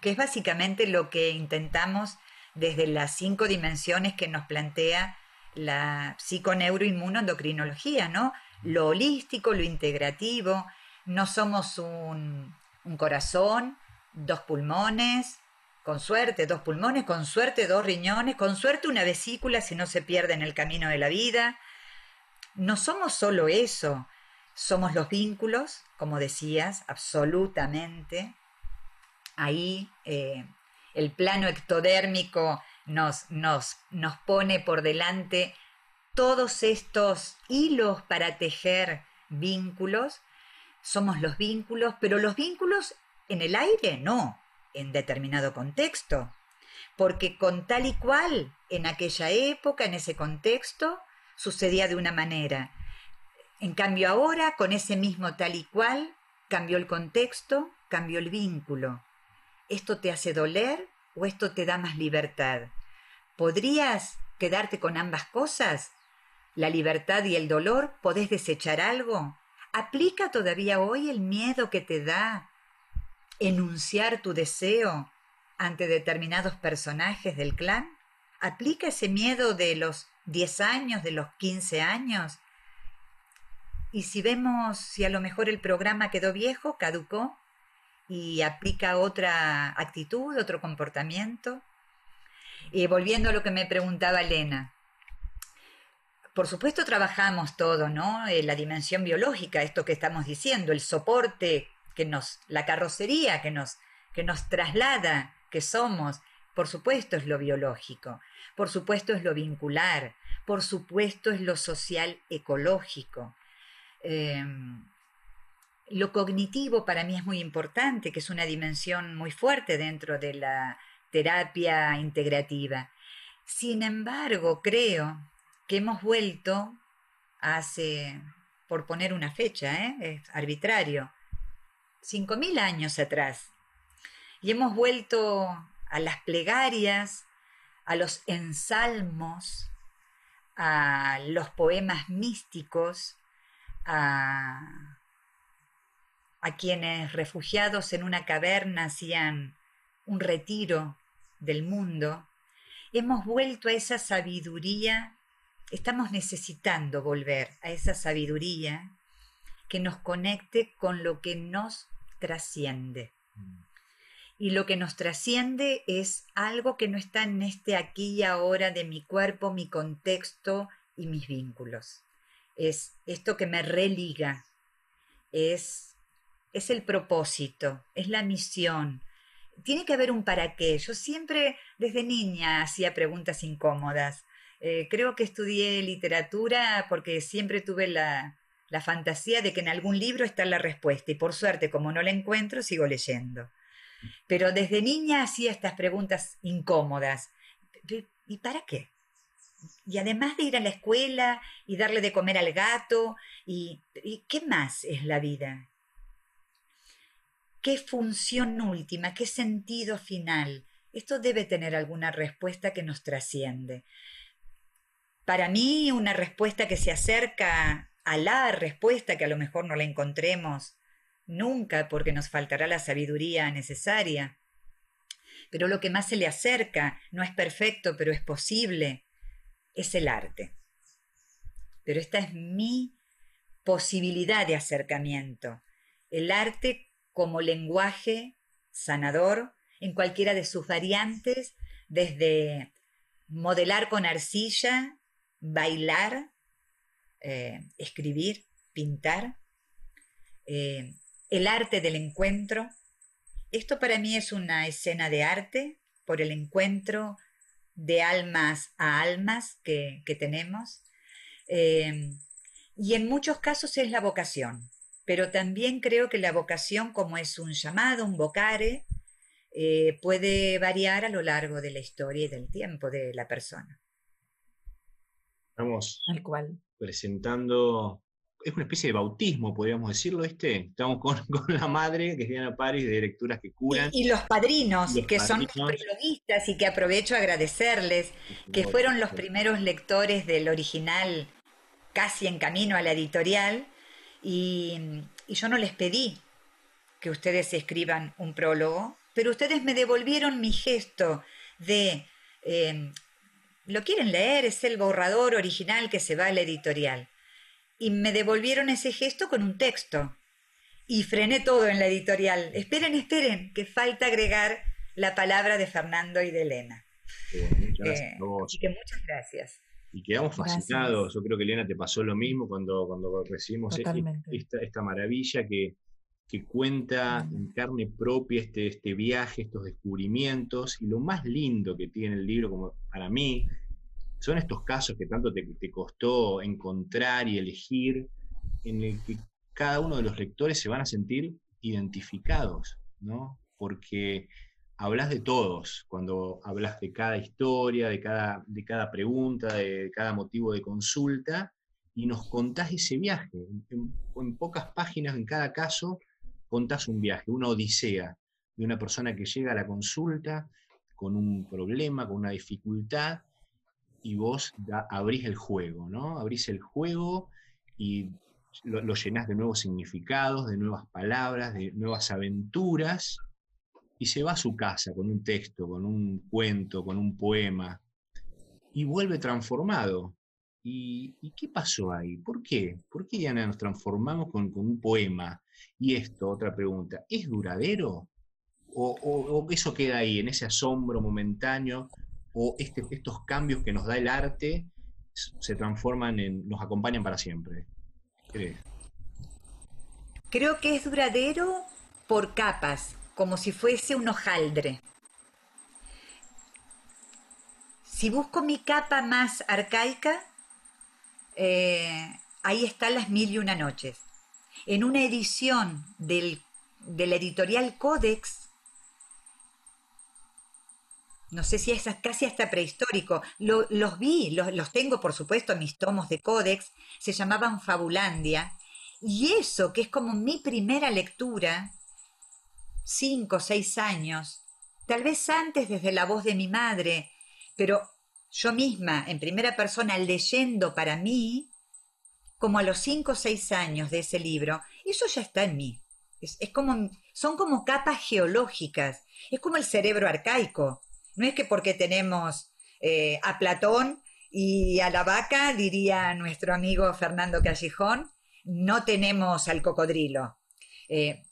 que es básicamente lo que intentamos desde las cinco dimensiones que nos plantea la psiconeuroinmunoendocrinología, ¿no? Lo holístico, lo integrativo, no somos un, corazón, dos pulmones, con suerte dos pulmones, con suerte dos riñones, con suerte una vesícula si no se pierde en el camino de la vida. No somos solo eso, somos los vínculos, como decías, absolutamente, ahí eh, el plano ectodérmico nos, nos, nos pone por delante todos estos hilos para tejer vínculos. Somos los vínculos, pero los vínculos en el aire no, en determinado contexto. Porque con tal y cual, en aquella época, en ese contexto, sucedía de una manera. En cambio ahora, con ese mismo tal y cual, cambió el contexto, cambió el vínculo. ¿Esto te hace doler o esto te da más libertad? ¿Podrías quedarte con ambas cosas? ¿La libertad y el dolor? ¿Podés desechar algo? ¿Aplica todavía hoy el miedo que te da enunciar tu deseo ante determinados personajes del clan? ¿Aplica ese miedo de los 10 años, de los 15 años? Y si vemos si a lo mejor el programa quedó viejo, caducó, y aplica otra actitud, otro comportamiento. Y volviendo a lo que me preguntaba Elena, por supuesto trabajamos todo, ¿no? Eh, la dimensión biológica, esto que estamos diciendo, el soporte que nos, la carrocería que nos, que nos traslada, que somos, por supuesto es lo biológico, por supuesto es lo vincular, por supuesto es lo social ecológico. Em, lo cognitivo para mí es muy importante, que es una dimensión muy fuerte dentro de la terapia integrativa. Sin embargo, creo que hemos vuelto hace, por poner una fecha, ¿eh? es arbitrario, 5.000 años atrás. Y hemos vuelto a las plegarias, a los ensalmos, a los poemas místicos, a, a quienes refugiados en una caverna hacían un retiro del mundo. Hemos vuelto a esa sabiduría estamos necesitando volver a esa sabiduría que nos conecte con lo que nos trasciende. Mm. Y lo que nos trasciende es algo que no está en este aquí y ahora de mi cuerpo, mi contexto y mis vínculos. Es esto que me religa, es, es el propósito, es la misión. Tiene que haber un para qué. Yo siempre desde niña hacía preguntas incómodas eh, creo que estudié literatura porque siempre tuve la, la fantasía de que en algún libro está la respuesta y por suerte, como no la encuentro, sigo leyendo. Pero desde niña hacía estas preguntas incómodas. ¿Y para qué? Y además de ir a la escuela y darle de comer al gato, ¿y, ¿y qué más es la vida? ¿Qué función última? ¿Qué sentido final? Esto debe tener alguna respuesta que nos trasciende. Para mí, una respuesta que se acerca a la respuesta que a lo mejor no la encontremos nunca porque nos faltará la sabiduría necesaria. Pero lo que más se le acerca, no es perfecto, pero es posible, es el arte. Pero esta es mi posibilidad de acercamiento. El arte como lenguaje sanador en cualquiera de sus variantes, desde modelar con arcilla bailar, eh, escribir, pintar, eh, el arte del encuentro. Esto para mí es una escena de arte por el encuentro de almas a almas que, tenemos. Eh, y en muchos casos es la vocación, pero también creo que la vocación, como es un llamado, un vocare, puede variar a lo largo de la historia y del tiempo de la persona. Estamos cual. presentando, es una especie de bautismo, podríamos decirlo, este. Estamos *laughs* con, la madre, que es Diana Paris, de Lecturas que Curan. Y, los padrinos, que son los prologuistas, y que aprovecho a agradecerles, que fueron los primeros lectores del original, casi en camino a la editorial, y, yo no les pedí que ustedes escriban un prólogo, pero ustedes me devolvieron mi gesto de eh, lo quieren leer, es el borrador original que se va a la editorial. Y me devolvieron ese gesto con un texto. Y frené todo en la editorial. Esperen, esperen, que falta agregar la palabra de Fernando y de Elena. Eh, así que muchas gracias. Y quedamos fascinados. Yo creo que Elena te pasó lo mismo cuando, cuando recibimos e-, esta, esta, maravilla que, que cuenta en carne propia este, este viaje, estos descubrimientos, y lo más lindo que tiene el libro, como para mí, son estos casos que tanto te, costó encontrar y elegir, en el que cada uno de los lectores se van a sentir identificados, ¿no? Porque hablas de todos, cuando hablas de cada historia, de cada, de cada pregunta, de cada motivo de consulta, y nos contás ese viaje. en pocas páginas en cada caso contás un viaje, una odisea de una persona que llega a la consulta con un problema, con una dificultad, y vos abrís el juego, ¿no? Abrís el juego y lo, lo llenás de nuevos significados, de nuevas palabras, de nuevas aventuras, y se va a su casa con un texto, con un cuento, con un poema, y vuelve transformado. ¿Y, qué pasó ahí? ¿Por qué? ¿Por qué ya nos transformamos con, un poema? Y esto, otra pregunta, ¿es duradero? ¿O, eso queda ahí, en ese asombro momentáneo? o este, estos cambios que nos da el arte se transforman en, nos acompañan para siempre? ¿Crees? Creo que es duradero por capas, como si fuese un hojaldre. Si busco mi capa más arcaica, eh, ahí están las mil y una noches. En una edición del, de la editorial Codex, no sé si es casi hasta prehistórico, los vi, los, los, tengo por supuesto en mis tomos de Codex, se llamaban Fabulandia, y eso que es como mi primera lectura, cinco o seis años, tal vez antes desde la voz de mi madre, pero yo misma, en primera persona, leyendo para mí, como a los cinco o seis años de ese libro, eso ya está en mí. Es, como, son como capas geológicas, es como el cerebro arcaico. No es que porque tenemos eh, a Platón y a la vaca, diría nuestro amigo Fernando Callejón, no tenemos al cocodrilo. Eh,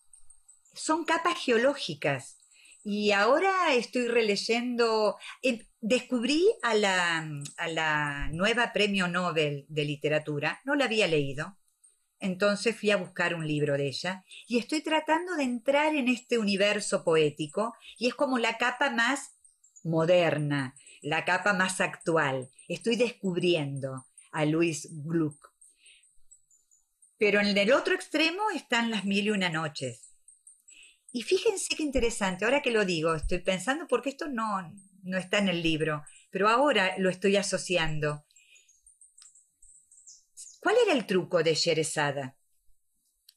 son capas geológicas y ahora estoy releyendo, descubrí a la, nueva premio Nobel de literatura, no la había leído, entonces fui a buscar un libro de ella y estoy tratando de entrar en este universo poético y es como la capa más moderna, la capa más actual. Estoy descubriendo a Luis Gluck. Pero en el otro extremo están las mil y una noches. Y fíjense qué interesante, ahora que lo digo, estoy pensando porque esto no, no está en el libro, pero ahora lo estoy asociando. ¿Cuál era el truco de Sherezada?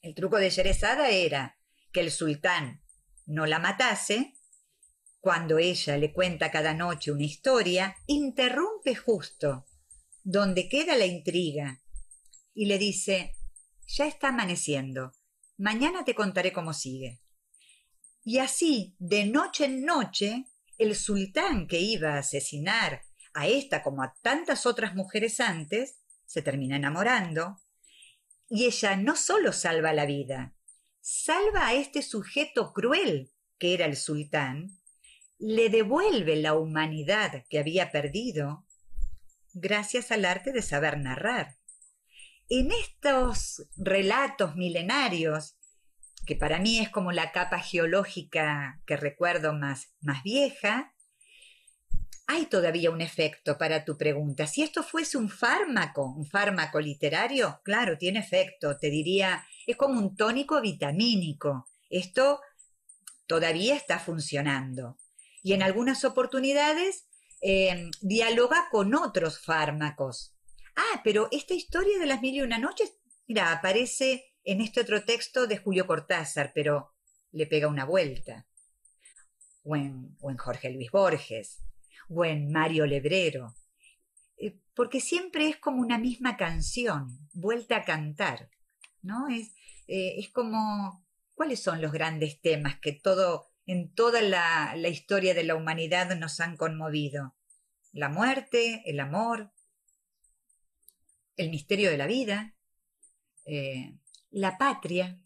El truco de Sherezada era que el sultán no la matase, cuando ella le cuenta cada noche una historia, interrumpe justo donde queda la intriga y le dice, ya está amaneciendo, mañana te contaré cómo sigue. Y así, de noche en noche, el sultán que iba a asesinar a esta como a tantas otras mujeres antes, se termina enamorando, y ella no solo salva la vida, salva a este sujeto cruel que era el sultán, le devuelve la humanidad que había perdido gracias al arte de saber narrar. En estos relatos milenarios que para mí es como la capa geológica que recuerdo más, más vieja, hay todavía un efecto para tu pregunta. Si esto fuese un fármaco, un fármaco literario, claro, tiene efecto. Te diría, es como un tónico vitamínico. Esto todavía está funcionando. Y en algunas oportunidades eh, dialoga con otros fármacos. Ah, pero esta historia de las mil y una noches, mira, aparece en este otro texto de Julio Cortázar, pero le pega una vuelta. O en, Jorge Luis Borges, o en Mario Lebrero, eh, porque siempre es como una misma canción, vuelta a cantar, ¿no? Es, eh, es como, ¿cuáles son los grandes temas que todo, en toda la, historia de la humanidad nos han conmovido? La muerte, el amor, el misterio de la vida, eh, la patria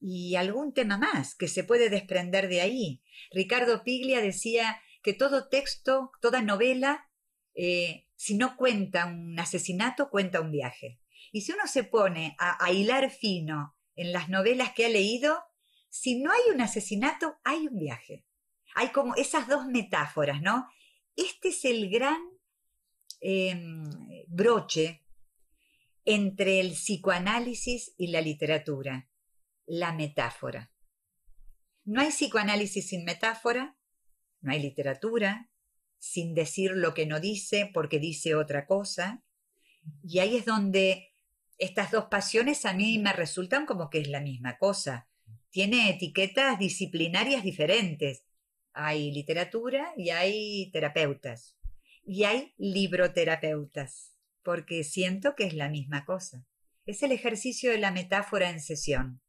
y algún tema más que se puede desprender de ahí. Ricardo Piglia decía que todo texto, toda novela, eh, si no cuenta un asesinato, cuenta un viaje. Y si uno se pone a, hilar fino en las novelas que ha leído, si no hay un asesinato, hay un viaje. Hay como esas dos metáforas, ¿no? Este es el gran em, broche entre el psicoanálisis y la literatura, la metáfora. No hay psicoanálisis sin metáfora, no hay literatura sin decir lo que no dice porque dice otra cosa, y ahí es donde estas dos pasiones a mí me resultan como que es la misma cosa. Tiene etiquetas disciplinarias diferentes. Hay literatura y hay terapeutas. Y hay libroterapeutas porque siento que es la misma cosa. Es el ejercicio de la metáfora en sesión,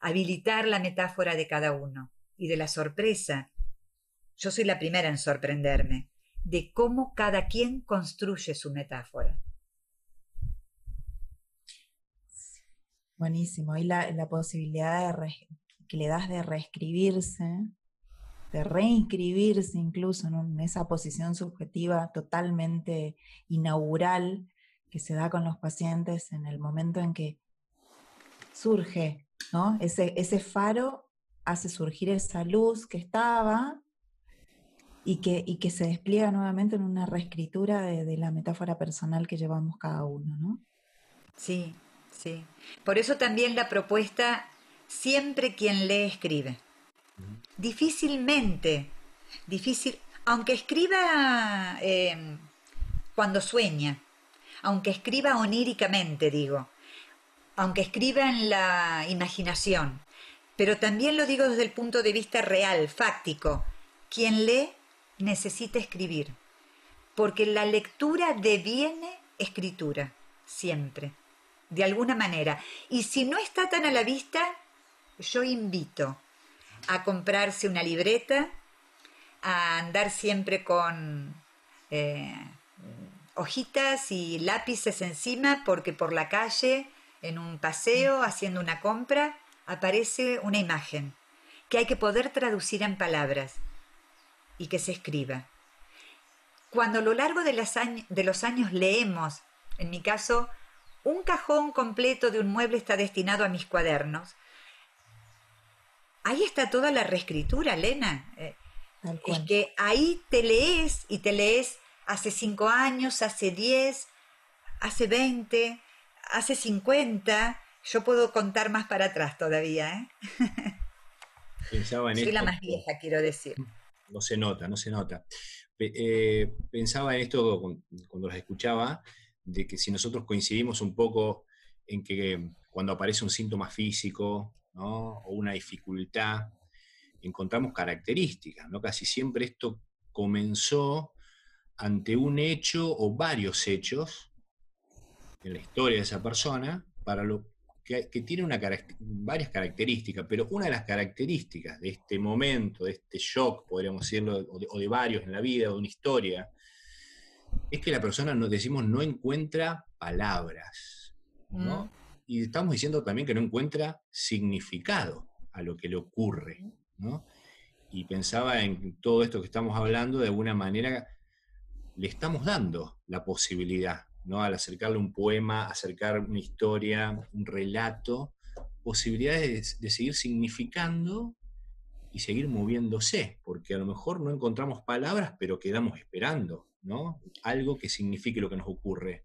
habilitar la metáfora de cada uno y de la sorpresa. Yo soy la primera en sorprenderme de cómo cada quien construye su metáfora. Buenísimo. Y la, posibilidad que le das de reescribirse reinscribirse incluso en, esa posición subjetiva totalmente inaugural que se da con los pacientes en el momento en que surge, ¿no? Ese, ese faro hace surgir esa luz que estaba y que, y que se despliega nuevamente en una reescritura de, de, la metáfora personal que llevamos cada uno, ¿no? Sí, sí. Por eso también la propuesta, siempre quien lee escribe. Difícilmente, difícil, aunque escriba eh, cuando sueña, aunque escriba oníricamente, digo, aunque escriba en la imaginación, pero también lo digo desde el punto de vista real, fáctico, quien lee necesita escribir, porque la lectura deviene escritura, siempre, de alguna manera. Y si no está tan a la vista, yo invito a comprarse una libreta, a andar siempre con eh, hojitas y lápices encima, porque por la calle, en un paseo, haciendo una compra, aparece una imagen que hay que poder traducir en palabras y que se escriba. Cuando a lo largo de, de los años leemos, en mi caso, un cajón completo de un mueble está destinado a mis cuadernos, ahí está toda la reescritura, Elena. Eh, es que ahí te lees y te lees hace cinco años, hace diez, hace veinte, hace cincuenta. Yo puedo contar más para atrás todavía. ¿eh? *laughs* Pensaba en Soy la más vieja, quiero decir. No se nota, no se nota. Eh, pensaba en esto cuando los escuchaba, de que si nosotros coincidimos un poco en que cuando aparece un síntoma físico, o una dificultad, encontramos características. ¿no? Casi siempre esto comenzó ante un hecho o varios hechos en la historia de esa persona para lo que, tiene una, varias características, pero una de las características de este momento, de este shock, podríamos decirlo, o de, varios en la vida, o de una historia, es que la persona, nos decimos, no encuentra palabras, ¿no? Y estamos diciendo también que no encuentra significado a lo que le ocurre, ¿no? Y pensaba en todo esto que estamos hablando, de alguna manera le estamos dando la posibilidad, ¿no? Al acercarle un poema, acercar una historia, un relato, posibilidades de, seguir significando y seguir moviéndose, porque a lo mejor no encontramos palabras, pero quedamos esperando, ¿no? Algo que signifique lo que nos ocurre.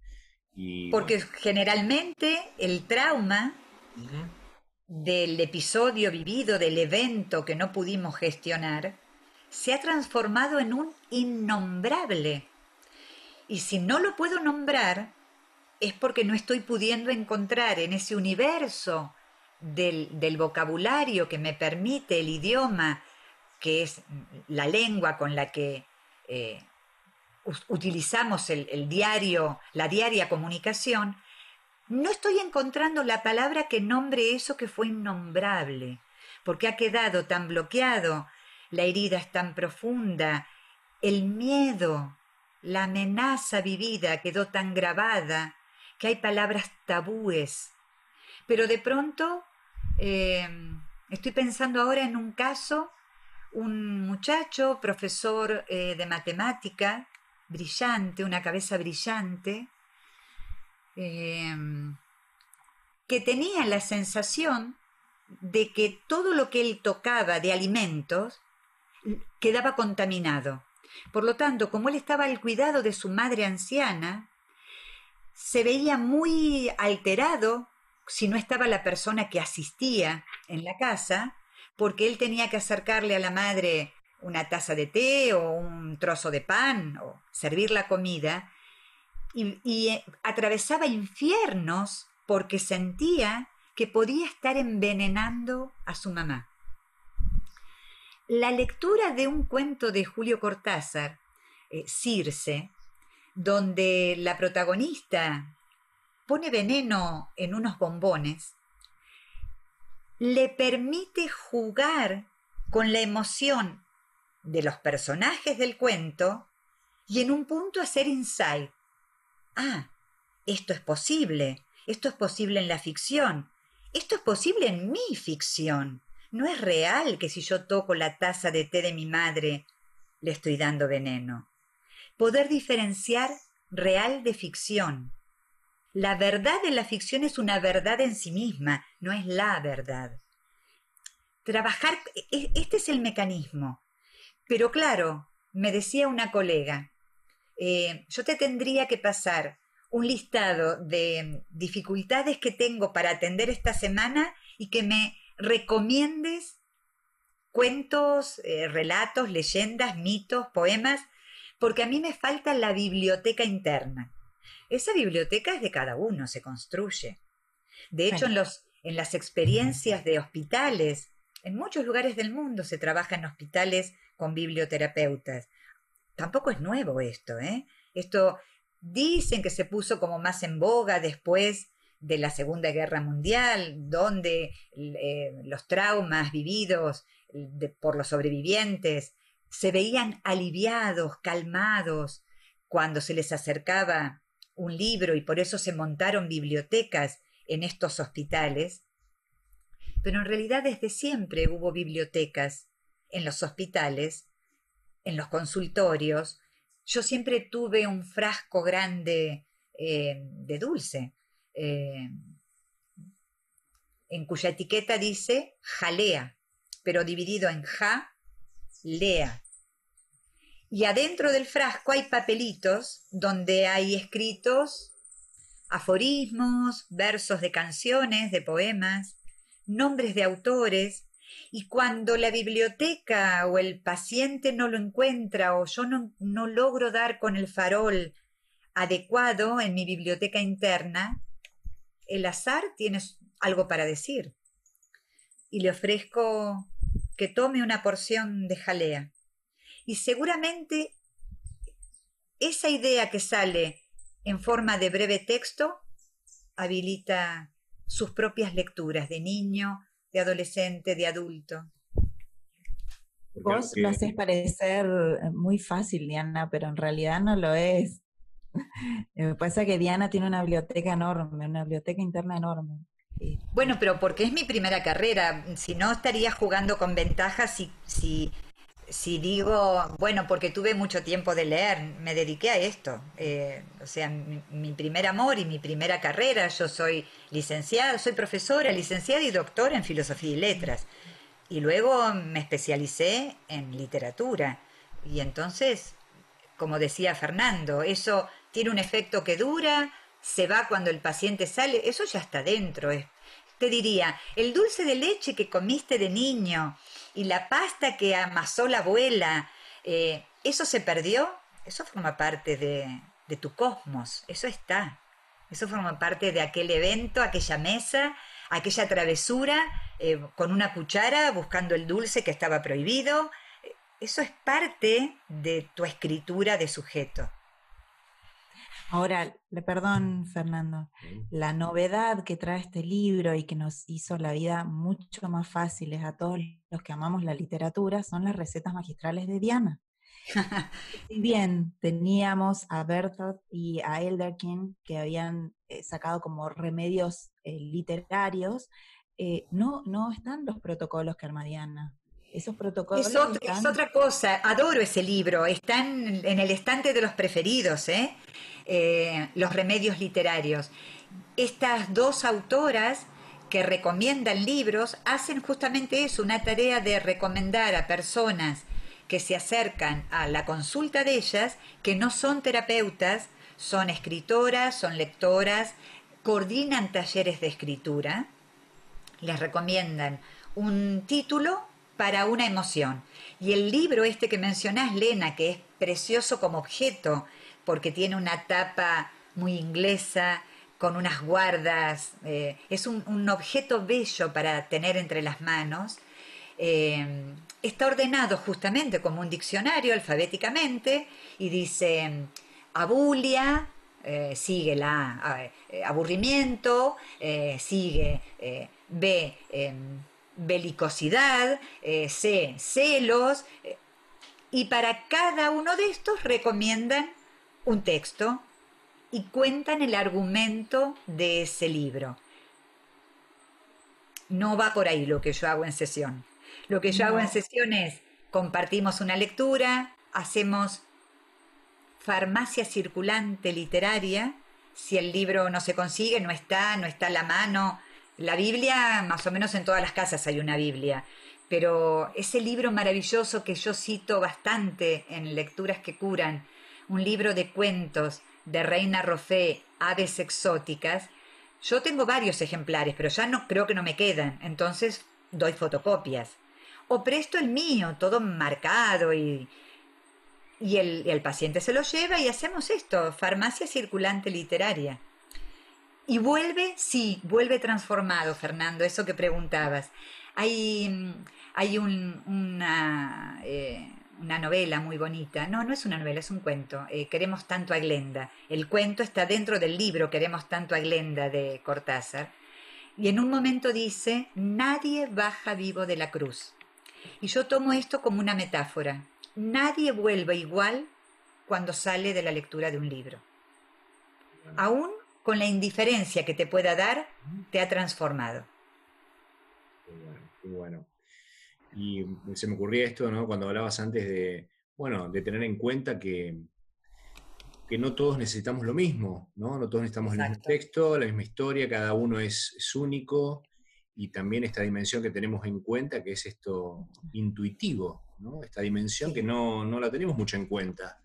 Porque generalmente el trauma del episodio vivido, del evento que no pudimos gestionar, se ha transformado en un innombrable. Y si no lo puedo nombrar, es porque no estoy pudiendo encontrar en ese universo del, vocabulario que me permite el idioma, que es la lengua con la que eh, utilizamos el, diario, la diaria comunicación, no estoy encontrando la palabra que nombre eso que fue innombrable, porque ha quedado tan bloqueado, la herida es tan profunda, el miedo, la amenaza vivida quedó tan grabada que hay palabras tabúes. Pero de pronto, eh, estoy pensando ahora en un caso, un muchacho, profesor eh, de matemática, brillante, una cabeza brillante, em, que tenía la sensación de que todo lo que él tocaba de alimentos quedaba contaminado. Por lo tanto, como él estaba al cuidado de su madre anciana, se veía muy alterado si no estaba la persona que asistía en la casa, porque él tenía que acercarle a la madre una taza de té o un trozo de pan o servir la comida y, eh, atravesaba infiernos porque sentía que podía estar envenenando a su mamá. La lectura de un cuento de Julio Cortázar, eh, Circe, donde la protagonista pone veneno en unos bombones, le permite jugar con la emoción de los personajes del cuento y en un punto hacer insight. Ah, esto es posible, esto es posible en la ficción, esto es posible en mi ficción, No es real que si yo toco la taza de té de mi madre, le estoy dando veneno. Poder diferenciar real de ficción. La verdad de la ficción es una verdad en sí misma, no es la verdad. Trabajar, e, este es el mecanismo. Pero claro, me decía una colega, eh, yo te tendría que pasar un listado de dificultades que tengo para atender esta semana y que me recomiendes cuentos, eh, relatos, leyendas, mitos, poemas, porque a mí me falta la biblioteca interna. Esa biblioteca es de cada uno, se construye. De hecho, en, los, en las experiencias de hospitales, en muchos lugares del mundo se trabaja en hospitales con biblioterapeutas. Tampoco es nuevo esto, ¿eh? Esto dicen que se puso como más en boga después de la Segunda Guerra Mundial, donde eh, los traumas vividos por los sobrevivientes se veían aliviados, calmados, cuando se les acercaba un libro y por eso se montaron bibliotecas en estos hospitales. Pero en realidad desde siempre hubo bibliotecas en los hospitales, en los consultorios. Yo siempre tuve un frasco grande eh, de dulce eh, en cuya etiqueta dice jalea, pero dividido en ja, lea. Y adentro del frasco hay papelitos donde hay escritos aforismos, versos de canciones, de poemas, nombres de autores, y cuando la biblioteca o el paciente no lo encuentra o yo no, no logro dar con el farol adecuado en mi biblioteca interna, el azar tiene algo para decir. Y le ofrezco que tome una porción de jalea. Y seguramente esa idea que sale en forma de breve texto habilita sus propias lecturas de niño, de adolescente, de adulto. Vos lo haces parecer muy fácil, Diana, pero en realidad no lo es. Me *laughs* pasa que Diana tiene una biblioteca enorme, una biblioteca interna enorme. Bueno, pero porque es mi primera carrera, si no estaría jugando con ventajas si, si, si digo, bueno, porque tuve mucho tiempo de leer, me dediqué a esto. Eh, o sea, mi, mi, primer amor y mi primera carrera, yo soy licenciada, soy profesora, licenciada y doctora en filosofía y letras. Y luego me especialicé en literatura. Y entonces, como decía Fernando, eso tiene un efecto que dura, se va cuando el paciente sale, eso ya está dentro. te diría, el dulce de leche que comiste de niño y la pasta que amasó la abuela, eh, ¿eso se perdió? Eso forma parte de, tu cosmos, eso está. Eso forma parte de aquel evento, aquella mesa, aquella travesura eh, con una cuchara buscando el dulce que estaba prohibido. Eso es parte de tu escritura de sujeto. Ahora, le perdón, Fernando, la novedad que trae este libro y que nos hizo la vida mucho más fáciles a todos los que amamos la literatura son las recetas magistrales de Diana. si bien teníamos a Bertolt y a Elderkin que habían eh, sacado como remedios eh, literarios, eh, no, no están los protocolos que arma Diana. Esos protocolos. Es, es, otra cosa. Adoro ese libro. Están en el estante de los preferidos, ¿eh? Eh, los remedios literarios. Estas dos autoras que recomiendan libros hacen justamente eso, una tarea de recomendar a personas que se acercan a la consulta de ellas, que no son terapeutas, son escritoras, son lectoras, coordinan talleres de escritura, les recomiendan un título para una emoción. Y el libro este que mencionás, Lena, que es precioso como objeto, porque tiene una tapa muy inglesa, con unas guardas, eh, es un, objeto bello para tener entre las manos. Eh, está ordenado justamente como un diccionario alfabéticamente y dice abulia, eh, sigue la aburrimiento, sigue B, belicosidad, C, celos, y para cada uno de estos recomiendan un texto y cuentan el argumento de ese libro. no va por ahí lo que yo hago en sesión. Lo que yo hago en sesión es compartimos una lectura, hacemos farmacia circulante literaria, si el libro no se consigue, no está, no está a la mano. La Biblia, más o menos en todas las casas hay una Biblia, pero ese libro maravilloso que yo cito bastante en lecturas que curan, un libro de cuentos de Reina Rofé, Aves Exóticas, yo tengo varios ejemplares, pero ya no creo que no me quedan, entonces doy fotocopias. O presto el mío, todo marcado y, y el, paciente se lo lleva y hacemos esto, farmacia circulante literaria. Y vuelve, sí, vuelve transformado, Fernando, eso que preguntabas. Hay, hay una, eh, una novela muy bonita. No, no es una novela, es un cuento. Eh, queremos tanto a Glenda. El cuento está dentro del libro Queremos tanto a Glenda de Cortázar. Y en un momento dice, nadie baja vivo de la cruz. Y yo tomo esto como una metáfora. Nadie vuelve igual cuando sale de la lectura de un libro. Aún con la indiferencia que te pueda dar, te ha transformado. Qué bueno. Y se me ocurría esto, ¿no? Cuando hablabas antes de, bueno, de tener en cuenta que, que no todos necesitamos lo mismo, ¿no? No todos necesitamos el mismo texto, la misma historia, cada uno es, único y también esta dimensión que tenemos en cuenta, que es esto intuitivo, ¿no? Esta dimensión que no, no la tenemos mucho en cuenta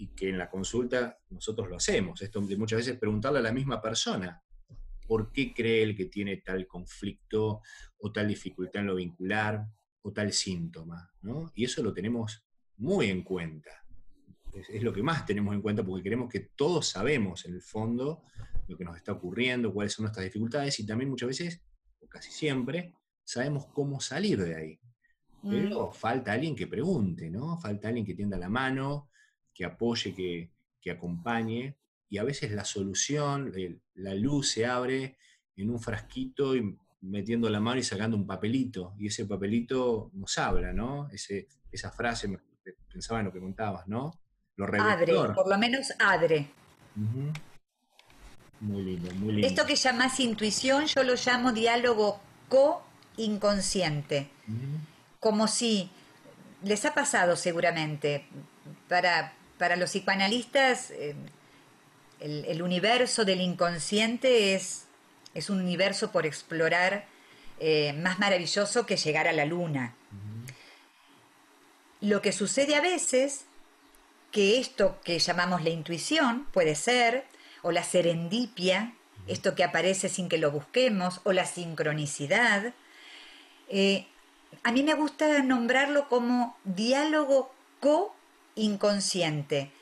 y que en la consulta nosotros lo hacemos. Esto de muchas veces preguntarle a la misma persona, ¿por qué cree él que tiene tal conflicto o tal dificultad en lo vincular? o tal síntoma, ¿no? Y eso lo tenemos muy en cuenta. Es, lo que más tenemos en cuenta porque queremos que todos sabemos en el fondo lo que nos está ocurriendo, cuáles son nuestras dificultades y también muchas veces, o casi siempre, sabemos cómo salir de ahí. Pero mm. falta alguien que pregunte, ¿no? Falta alguien que tienda la mano, que apoye, que, que acompañe. Y a veces la solución, la luz se abre en un frasquito y metiendo la mano y sacando un papelito, y ese papelito nos habla, ¿no? Ese, esa frase, pensaba en lo que contabas, ¿no? Lo Abre, por lo menos abre. Muy lindo, muy lindo. Esto que llamas intuición, yo lo llamo diálogo co-inconsciente. Como si, les ha pasado seguramente, para, para los psicoanalistas, eh, el universo del inconsciente es es un universo por explorar eh, más maravilloso que llegar a la luna. Lo que sucede a veces, que esto que llamamos la intuición puede ser, o la serendipia, esto que aparece sin que lo busquemos, o la sincronicidad, eh, a mí me gusta nombrarlo como diálogo co-inconsciente.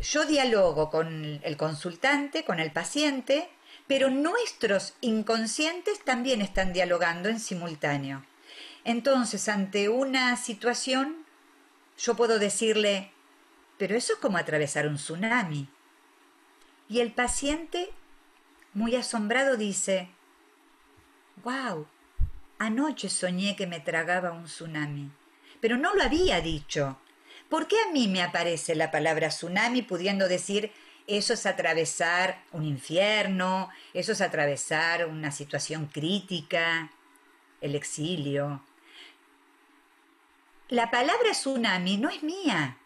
Yo dialogo con el consultante, con el paciente, pero nuestros inconscientes también están dialogando en simultáneo. Entonces, ante una situación, yo puedo decirle, pero eso es como atravesar un tsunami. Y el paciente, muy asombrado, dice, wow, anoche soñé que me tragaba un tsunami, pero no lo había dicho. ¿Por qué a mí me aparece la palabra tsunami pudiendo decir eso es atravesar un infierno, eso es atravesar una situación crítica, el exilio. La palabra tsunami no es mía,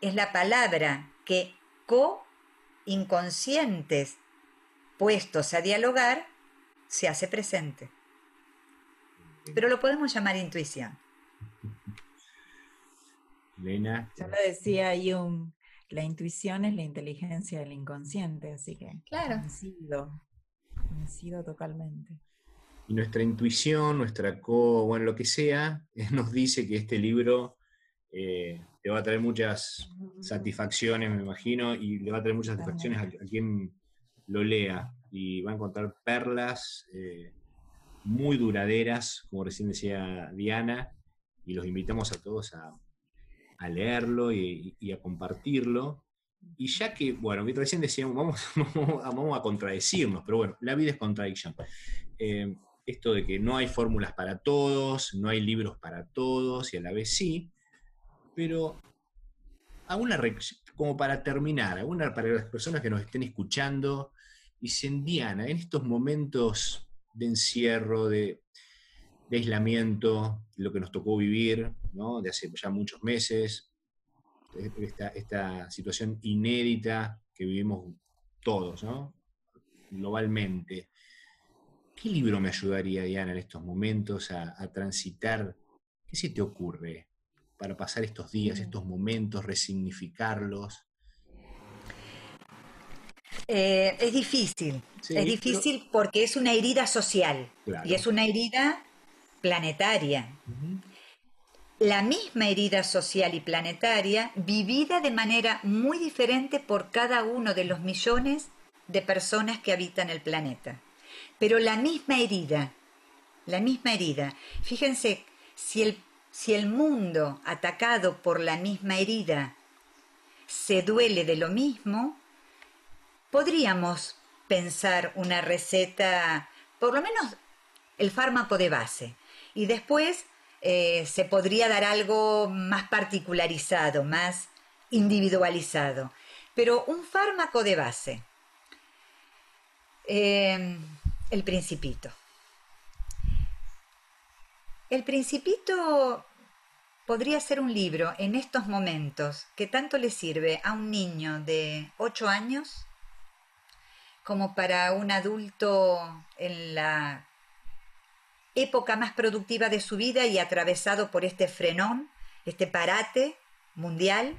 es la palabra que co-inconscientes puestos a dialogar se hace presente. Pero lo podemos llamar intuición. Lena. Ya lo decía un la intuición es la inteligencia del inconsciente, así que claro. coincido, coincido totalmente. Y nuestra intuición, nuestra co, bueno, lo que sea, *laughs* nos dice que este libro eh, te va a traer muchas satisfacciones, me imagino, y le va a traer muchas satisfacciones a, quien lo lea. Y va a encontrar perlas eh, muy duraderas, como recién decía Diana, y los invitamos a todos a, a leerlo y, a compartirlo. Y ya que, bueno, recién decíamos, vamos, *laughs* vamos a contradecirnos, pero bueno, la vida es contradicción. Eh, esto de que no hay fórmulas para todos, no hay libros para todos, y a la vez sí, pero una como para terminar, alguna para las personas que nos estén escuchando, dicen, Diana, en estos momentos encierro, de, aislamiento, lo que nos tocó vivir, ¿no? de hace ya muchos meses, esta, esta situación inédita que vivimos todos, ¿no? globalmente. ¿Qué libro me ayudaría, Diana, en estos momentos a, transitar? ¿Qué se te ocurre para pasar estos días, mm. estos momentos, resignificarlos? Eh, es difícil, es difícil porque es una herida social y es una herida planetaria. La misma herida social y planetaria vivida de manera muy diferente por cada uno de los millones de personas que habitan el planeta. Pero la misma herida, la misma herida. Fíjense, si el, si el mundo atacado por la misma herida se duele de lo mismo, podríamos pensar una receta, por lo menos el fármaco de base. Y después eh, se podría dar algo más particularizado, más individualizado. Pero un fármaco de base. Eh, el principito. El principito podría ser un libro en estos momentos que tanto le sirve a un niño de 8 años como para un adulto en la época más productiva de su vida y atravesado por este frenón, este parate mundial,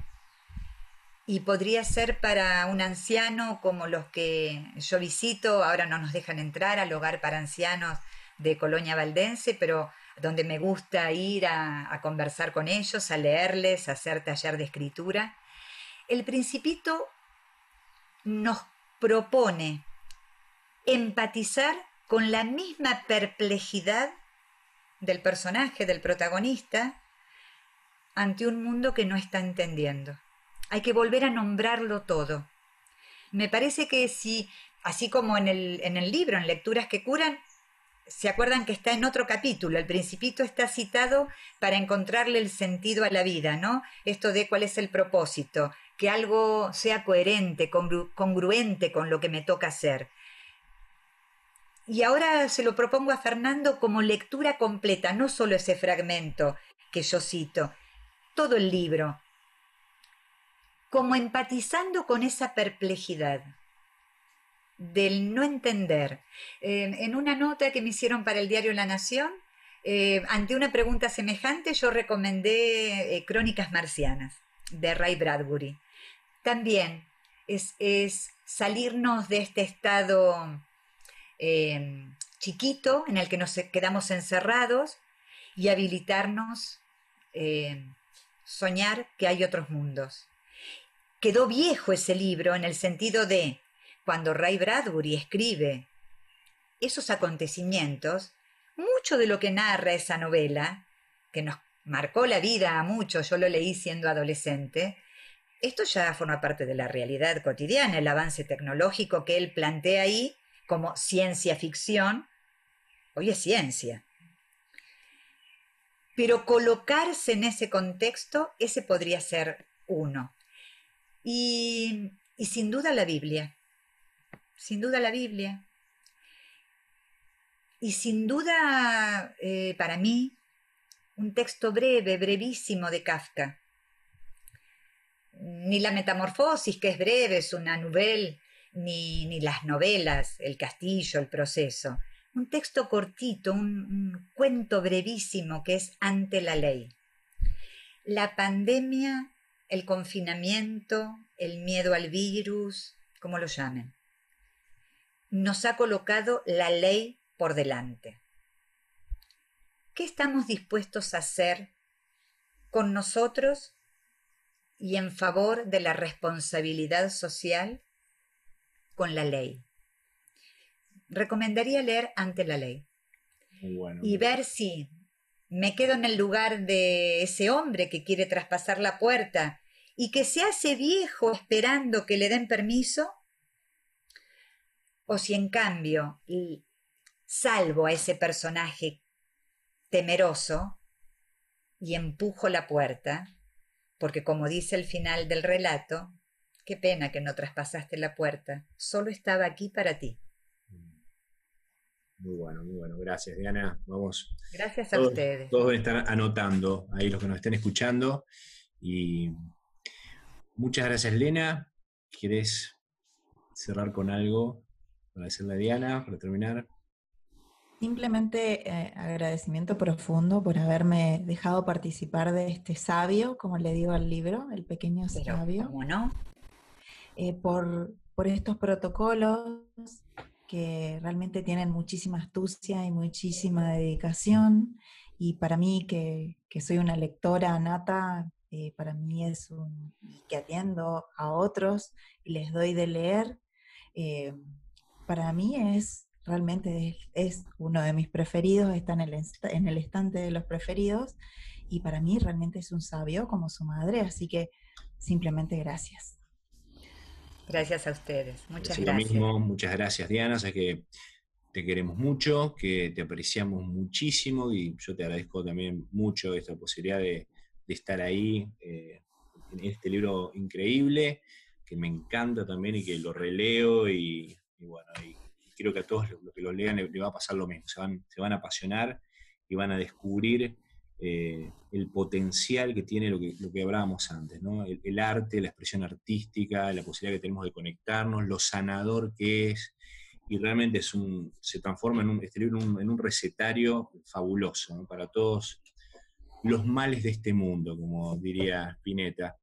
y podría ser para un anciano como los que yo visito, ahora no nos dejan entrar al hogar para ancianos de Colonia Valdense, pero donde me gusta ir a, a conversar con ellos, a leerles, a hacer taller de escritura. El principito nos propone empatizar con la misma perplejidad del personaje, del protagonista, ante un mundo que no está entendiendo. Hay que volver a nombrarlo todo. Me parece que si, así como en el, en el libro, en Lecturas que curan, se acuerdan que está en otro capítulo, el principito está citado para encontrarle el sentido a la vida, ¿no? Esto de cuál es el propósito, que algo sea coherente, congruente con lo que me toca hacer. Y ahora se lo propongo a Fernando como lectura completa, no solo ese fragmento que yo cito, todo el libro, como empatizando con esa perplejidad del no entender. en una nota que me hicieron para el diario La Nación, eh, ante una pregunta semejante, yo recomendé eh, Crónicas Marcianas de Ray Bradbury. También es, es salirnos de este estado Em, chiquito en el que nos quedamos encerrados y habilitarnos, eh, soñar que hay otros mundos. Quedó viejo ese libro en el sentido de cuando Ray Bradbury escribe esos acontecimientos, mucho de lo que narra esa novela, que nos marcó la vida a muchos, yo lo leí siendo adolescente, esto ya forma parte de la realidad cotidiana, el avance tecnológico que él plantea ahí como ciencia ficción, hoy es ciencia. Pero colocarse en ese contexto, ese podría ser uno. Y, sin duda la Biblia, sin duda la Biblia. Y sin duda, eh, para mí, un texto breve, brevísimo de Kafka. Ni la metamorfosis, que es breve, es una novela ni, las novelas, El Castillo, El Proceso. Un texto cortito, un, cuento brevísimo que es Ante la ley. La pandemia, el confinamiento, el miedo al virus, como lo llamen, nos ha colocado la ley por delante. ¿Qué estamos dispuestos a hacer con nosotros y en favor de la responsabilidad social con la ley. Recomendaría leer ante la ley y ver si me quedo en el lugar de ese hombre que quiere traspasar la puerta y que se hace viejo esperando que le den permiso, o si en cambio salvo a ese personaje temeroso y empujo la puerta, porque como dice el final del relato, Qué pena que no traspasaste la puerta. Solo estaba aquí para ti. Muy bueno, muy bueno. Gracias, Diana. Vamos. Gracias a ustedes. Todos deben estar anotando ahí los que nos estén escuchando. Y muchas gracias, Lena. ¿Quieres cerrar con algo para decirle a Diana, para terminar? Simplemente eh, agradecimiento profundo por haberme dejado participar de este sabio, como le digo al libro, el pequeño sabio. ¿Cómo no? Eh, por, por estos protocolos que realmente tienen muchísima astucia y muchísima dedicación. Y para mí, que, soy una lectora nata, eh, para mí es un, que atiendo a otros y les doy de leer, eh, para mí es realmente es, uno de mis preferidos, está en el, en el estante de los preferidos y para mí realmente es un sabio como su madre, así que simplemente gracias. Gracias a ustedes. Muchas gracias. Lo mismo, muchas gracias, Diana. Sé que te queremos mucho, que te apreciamos muchísimo y yo te agradezco también mucho esta posibilidad de, estar ahí eh, en este libro increíble, que me encanta también y que lo releo y, bueno, y creo que a todos los que lo lean les, va a pasar lo mismo, se van, se van a apasionar y van a descubrir eh, el potencial que tiene lo que, lo que hablábamos antes, ¿no? el, arte, la expresión artística, la posibilidad que tenemos de conectarnos, lo sanador que es, y realmente es un, se transforma en un, este libro en un, recetario fabuloso para todos los males de este mundo, como diría Spinetta.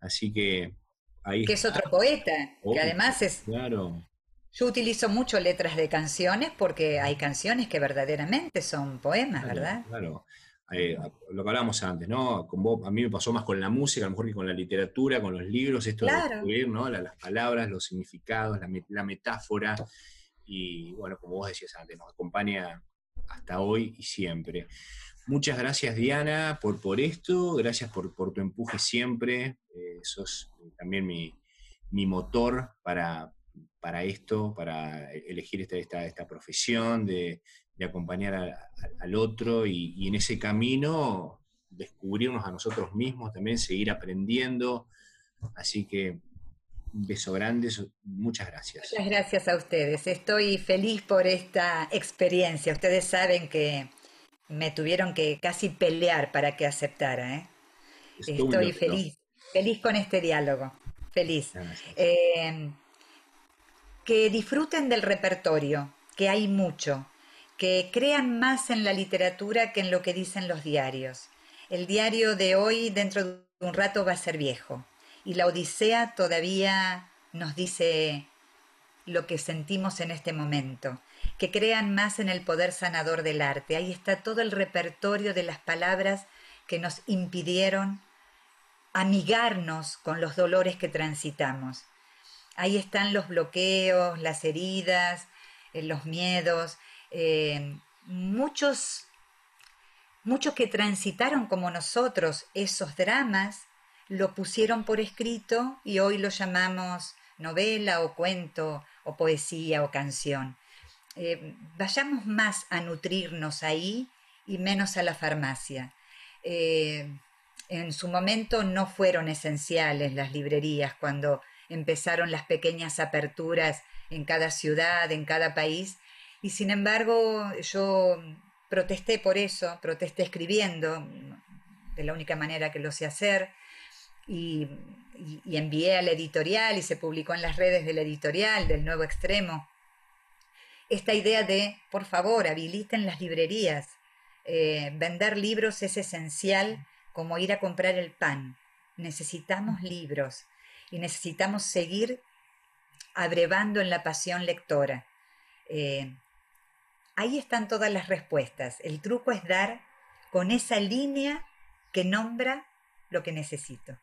Así que ahí... Que es otro poeta, que además es... Claro. Yo utilizo mucho letras de canciones porque hay canciones que verdaderamente son poemas, ¿verdad? Claro. Eh, lo que hablábamos antes, ¿no? Con a mí me pasó más con la música, a lo mejor que con la literatura, con los libros, esto de descubrir, ¿no? las palabras, los significados, la, metáfora, y bueno, como vos decías antes, nos acompaña hasta hoy y siempre. Muchas gracias Diana por, por esto, gracias por, tu empuje siempre, eh, sos también mi, motor para, para esto, para elegir esta, esta profesión, de, de acompañar al otro y, en ese camino descubrirnos a nosotros mismos, también seguir aprendiendo. Así que un beso grande, muchas gracias. Muchas gracias a ustedes. Estoy feliz por esta experiencia. Ustedes saben que me tuvieron que casi pelear para que aceptara. ¿eh? Estoy feliz, feliz con este diálogo. Feliz. Eh, que disfruten del repertorio, que hay mucho que crean más en la literatura que en lo que dicen los diarios. El diario de hoy dentro de un rato va a ser viejo y la Odisea todavía nos dice lo que sentimos en este momento, que crean más en el poder sanador del arte. Ahí está todo el repertorio de las palabras que nos impidieron amigarnos con los dolores que transitamos. Ahí están los bloqueos, las heridas, eh, los miedos, eh, muchos, muchos que transitaron como nosotros esos dramas, lo pusieron por escrito y hoy lo llamamos novela o cuento o poesía o canción. Eh, vayamos más a nutrirnos ahí y menos a la farmacia. Eh, en su momento no fueron esenciales las librerías cuando empezaron las pequeñas aperturas en cada ciudad, en cada país, y sin embargo, yo protesté por eso, protesté escribiendo, de la única manera que lo sé hacer, y, envié a la editorial y se publicó en las redes de la editorial, del nuevo extremo, esta idea de, por favor, habiliten las librerías. Eh, vender libros es esencial como ir a comprar el pan. Necesitamos libros y necesitamos seguir abrevando en la pasión lectora. Eh, Ahí están todas las respuestas. El truco es dar con esa línea que nombra lo que necesito.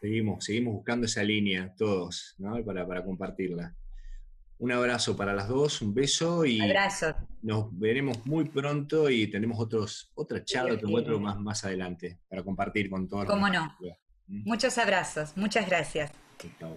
Seguimos, seguimos buscando esa línea todos, ¿no? Para, para compartirla. Un abrazo para las dos, un beso y abrazo. nos veremos muy pronto y tenemos otros, otra charla, otro encuentro más, más adelante para compartir con todos. ¿Cómo no? Muchos abrazos, muchas gracias. Chao.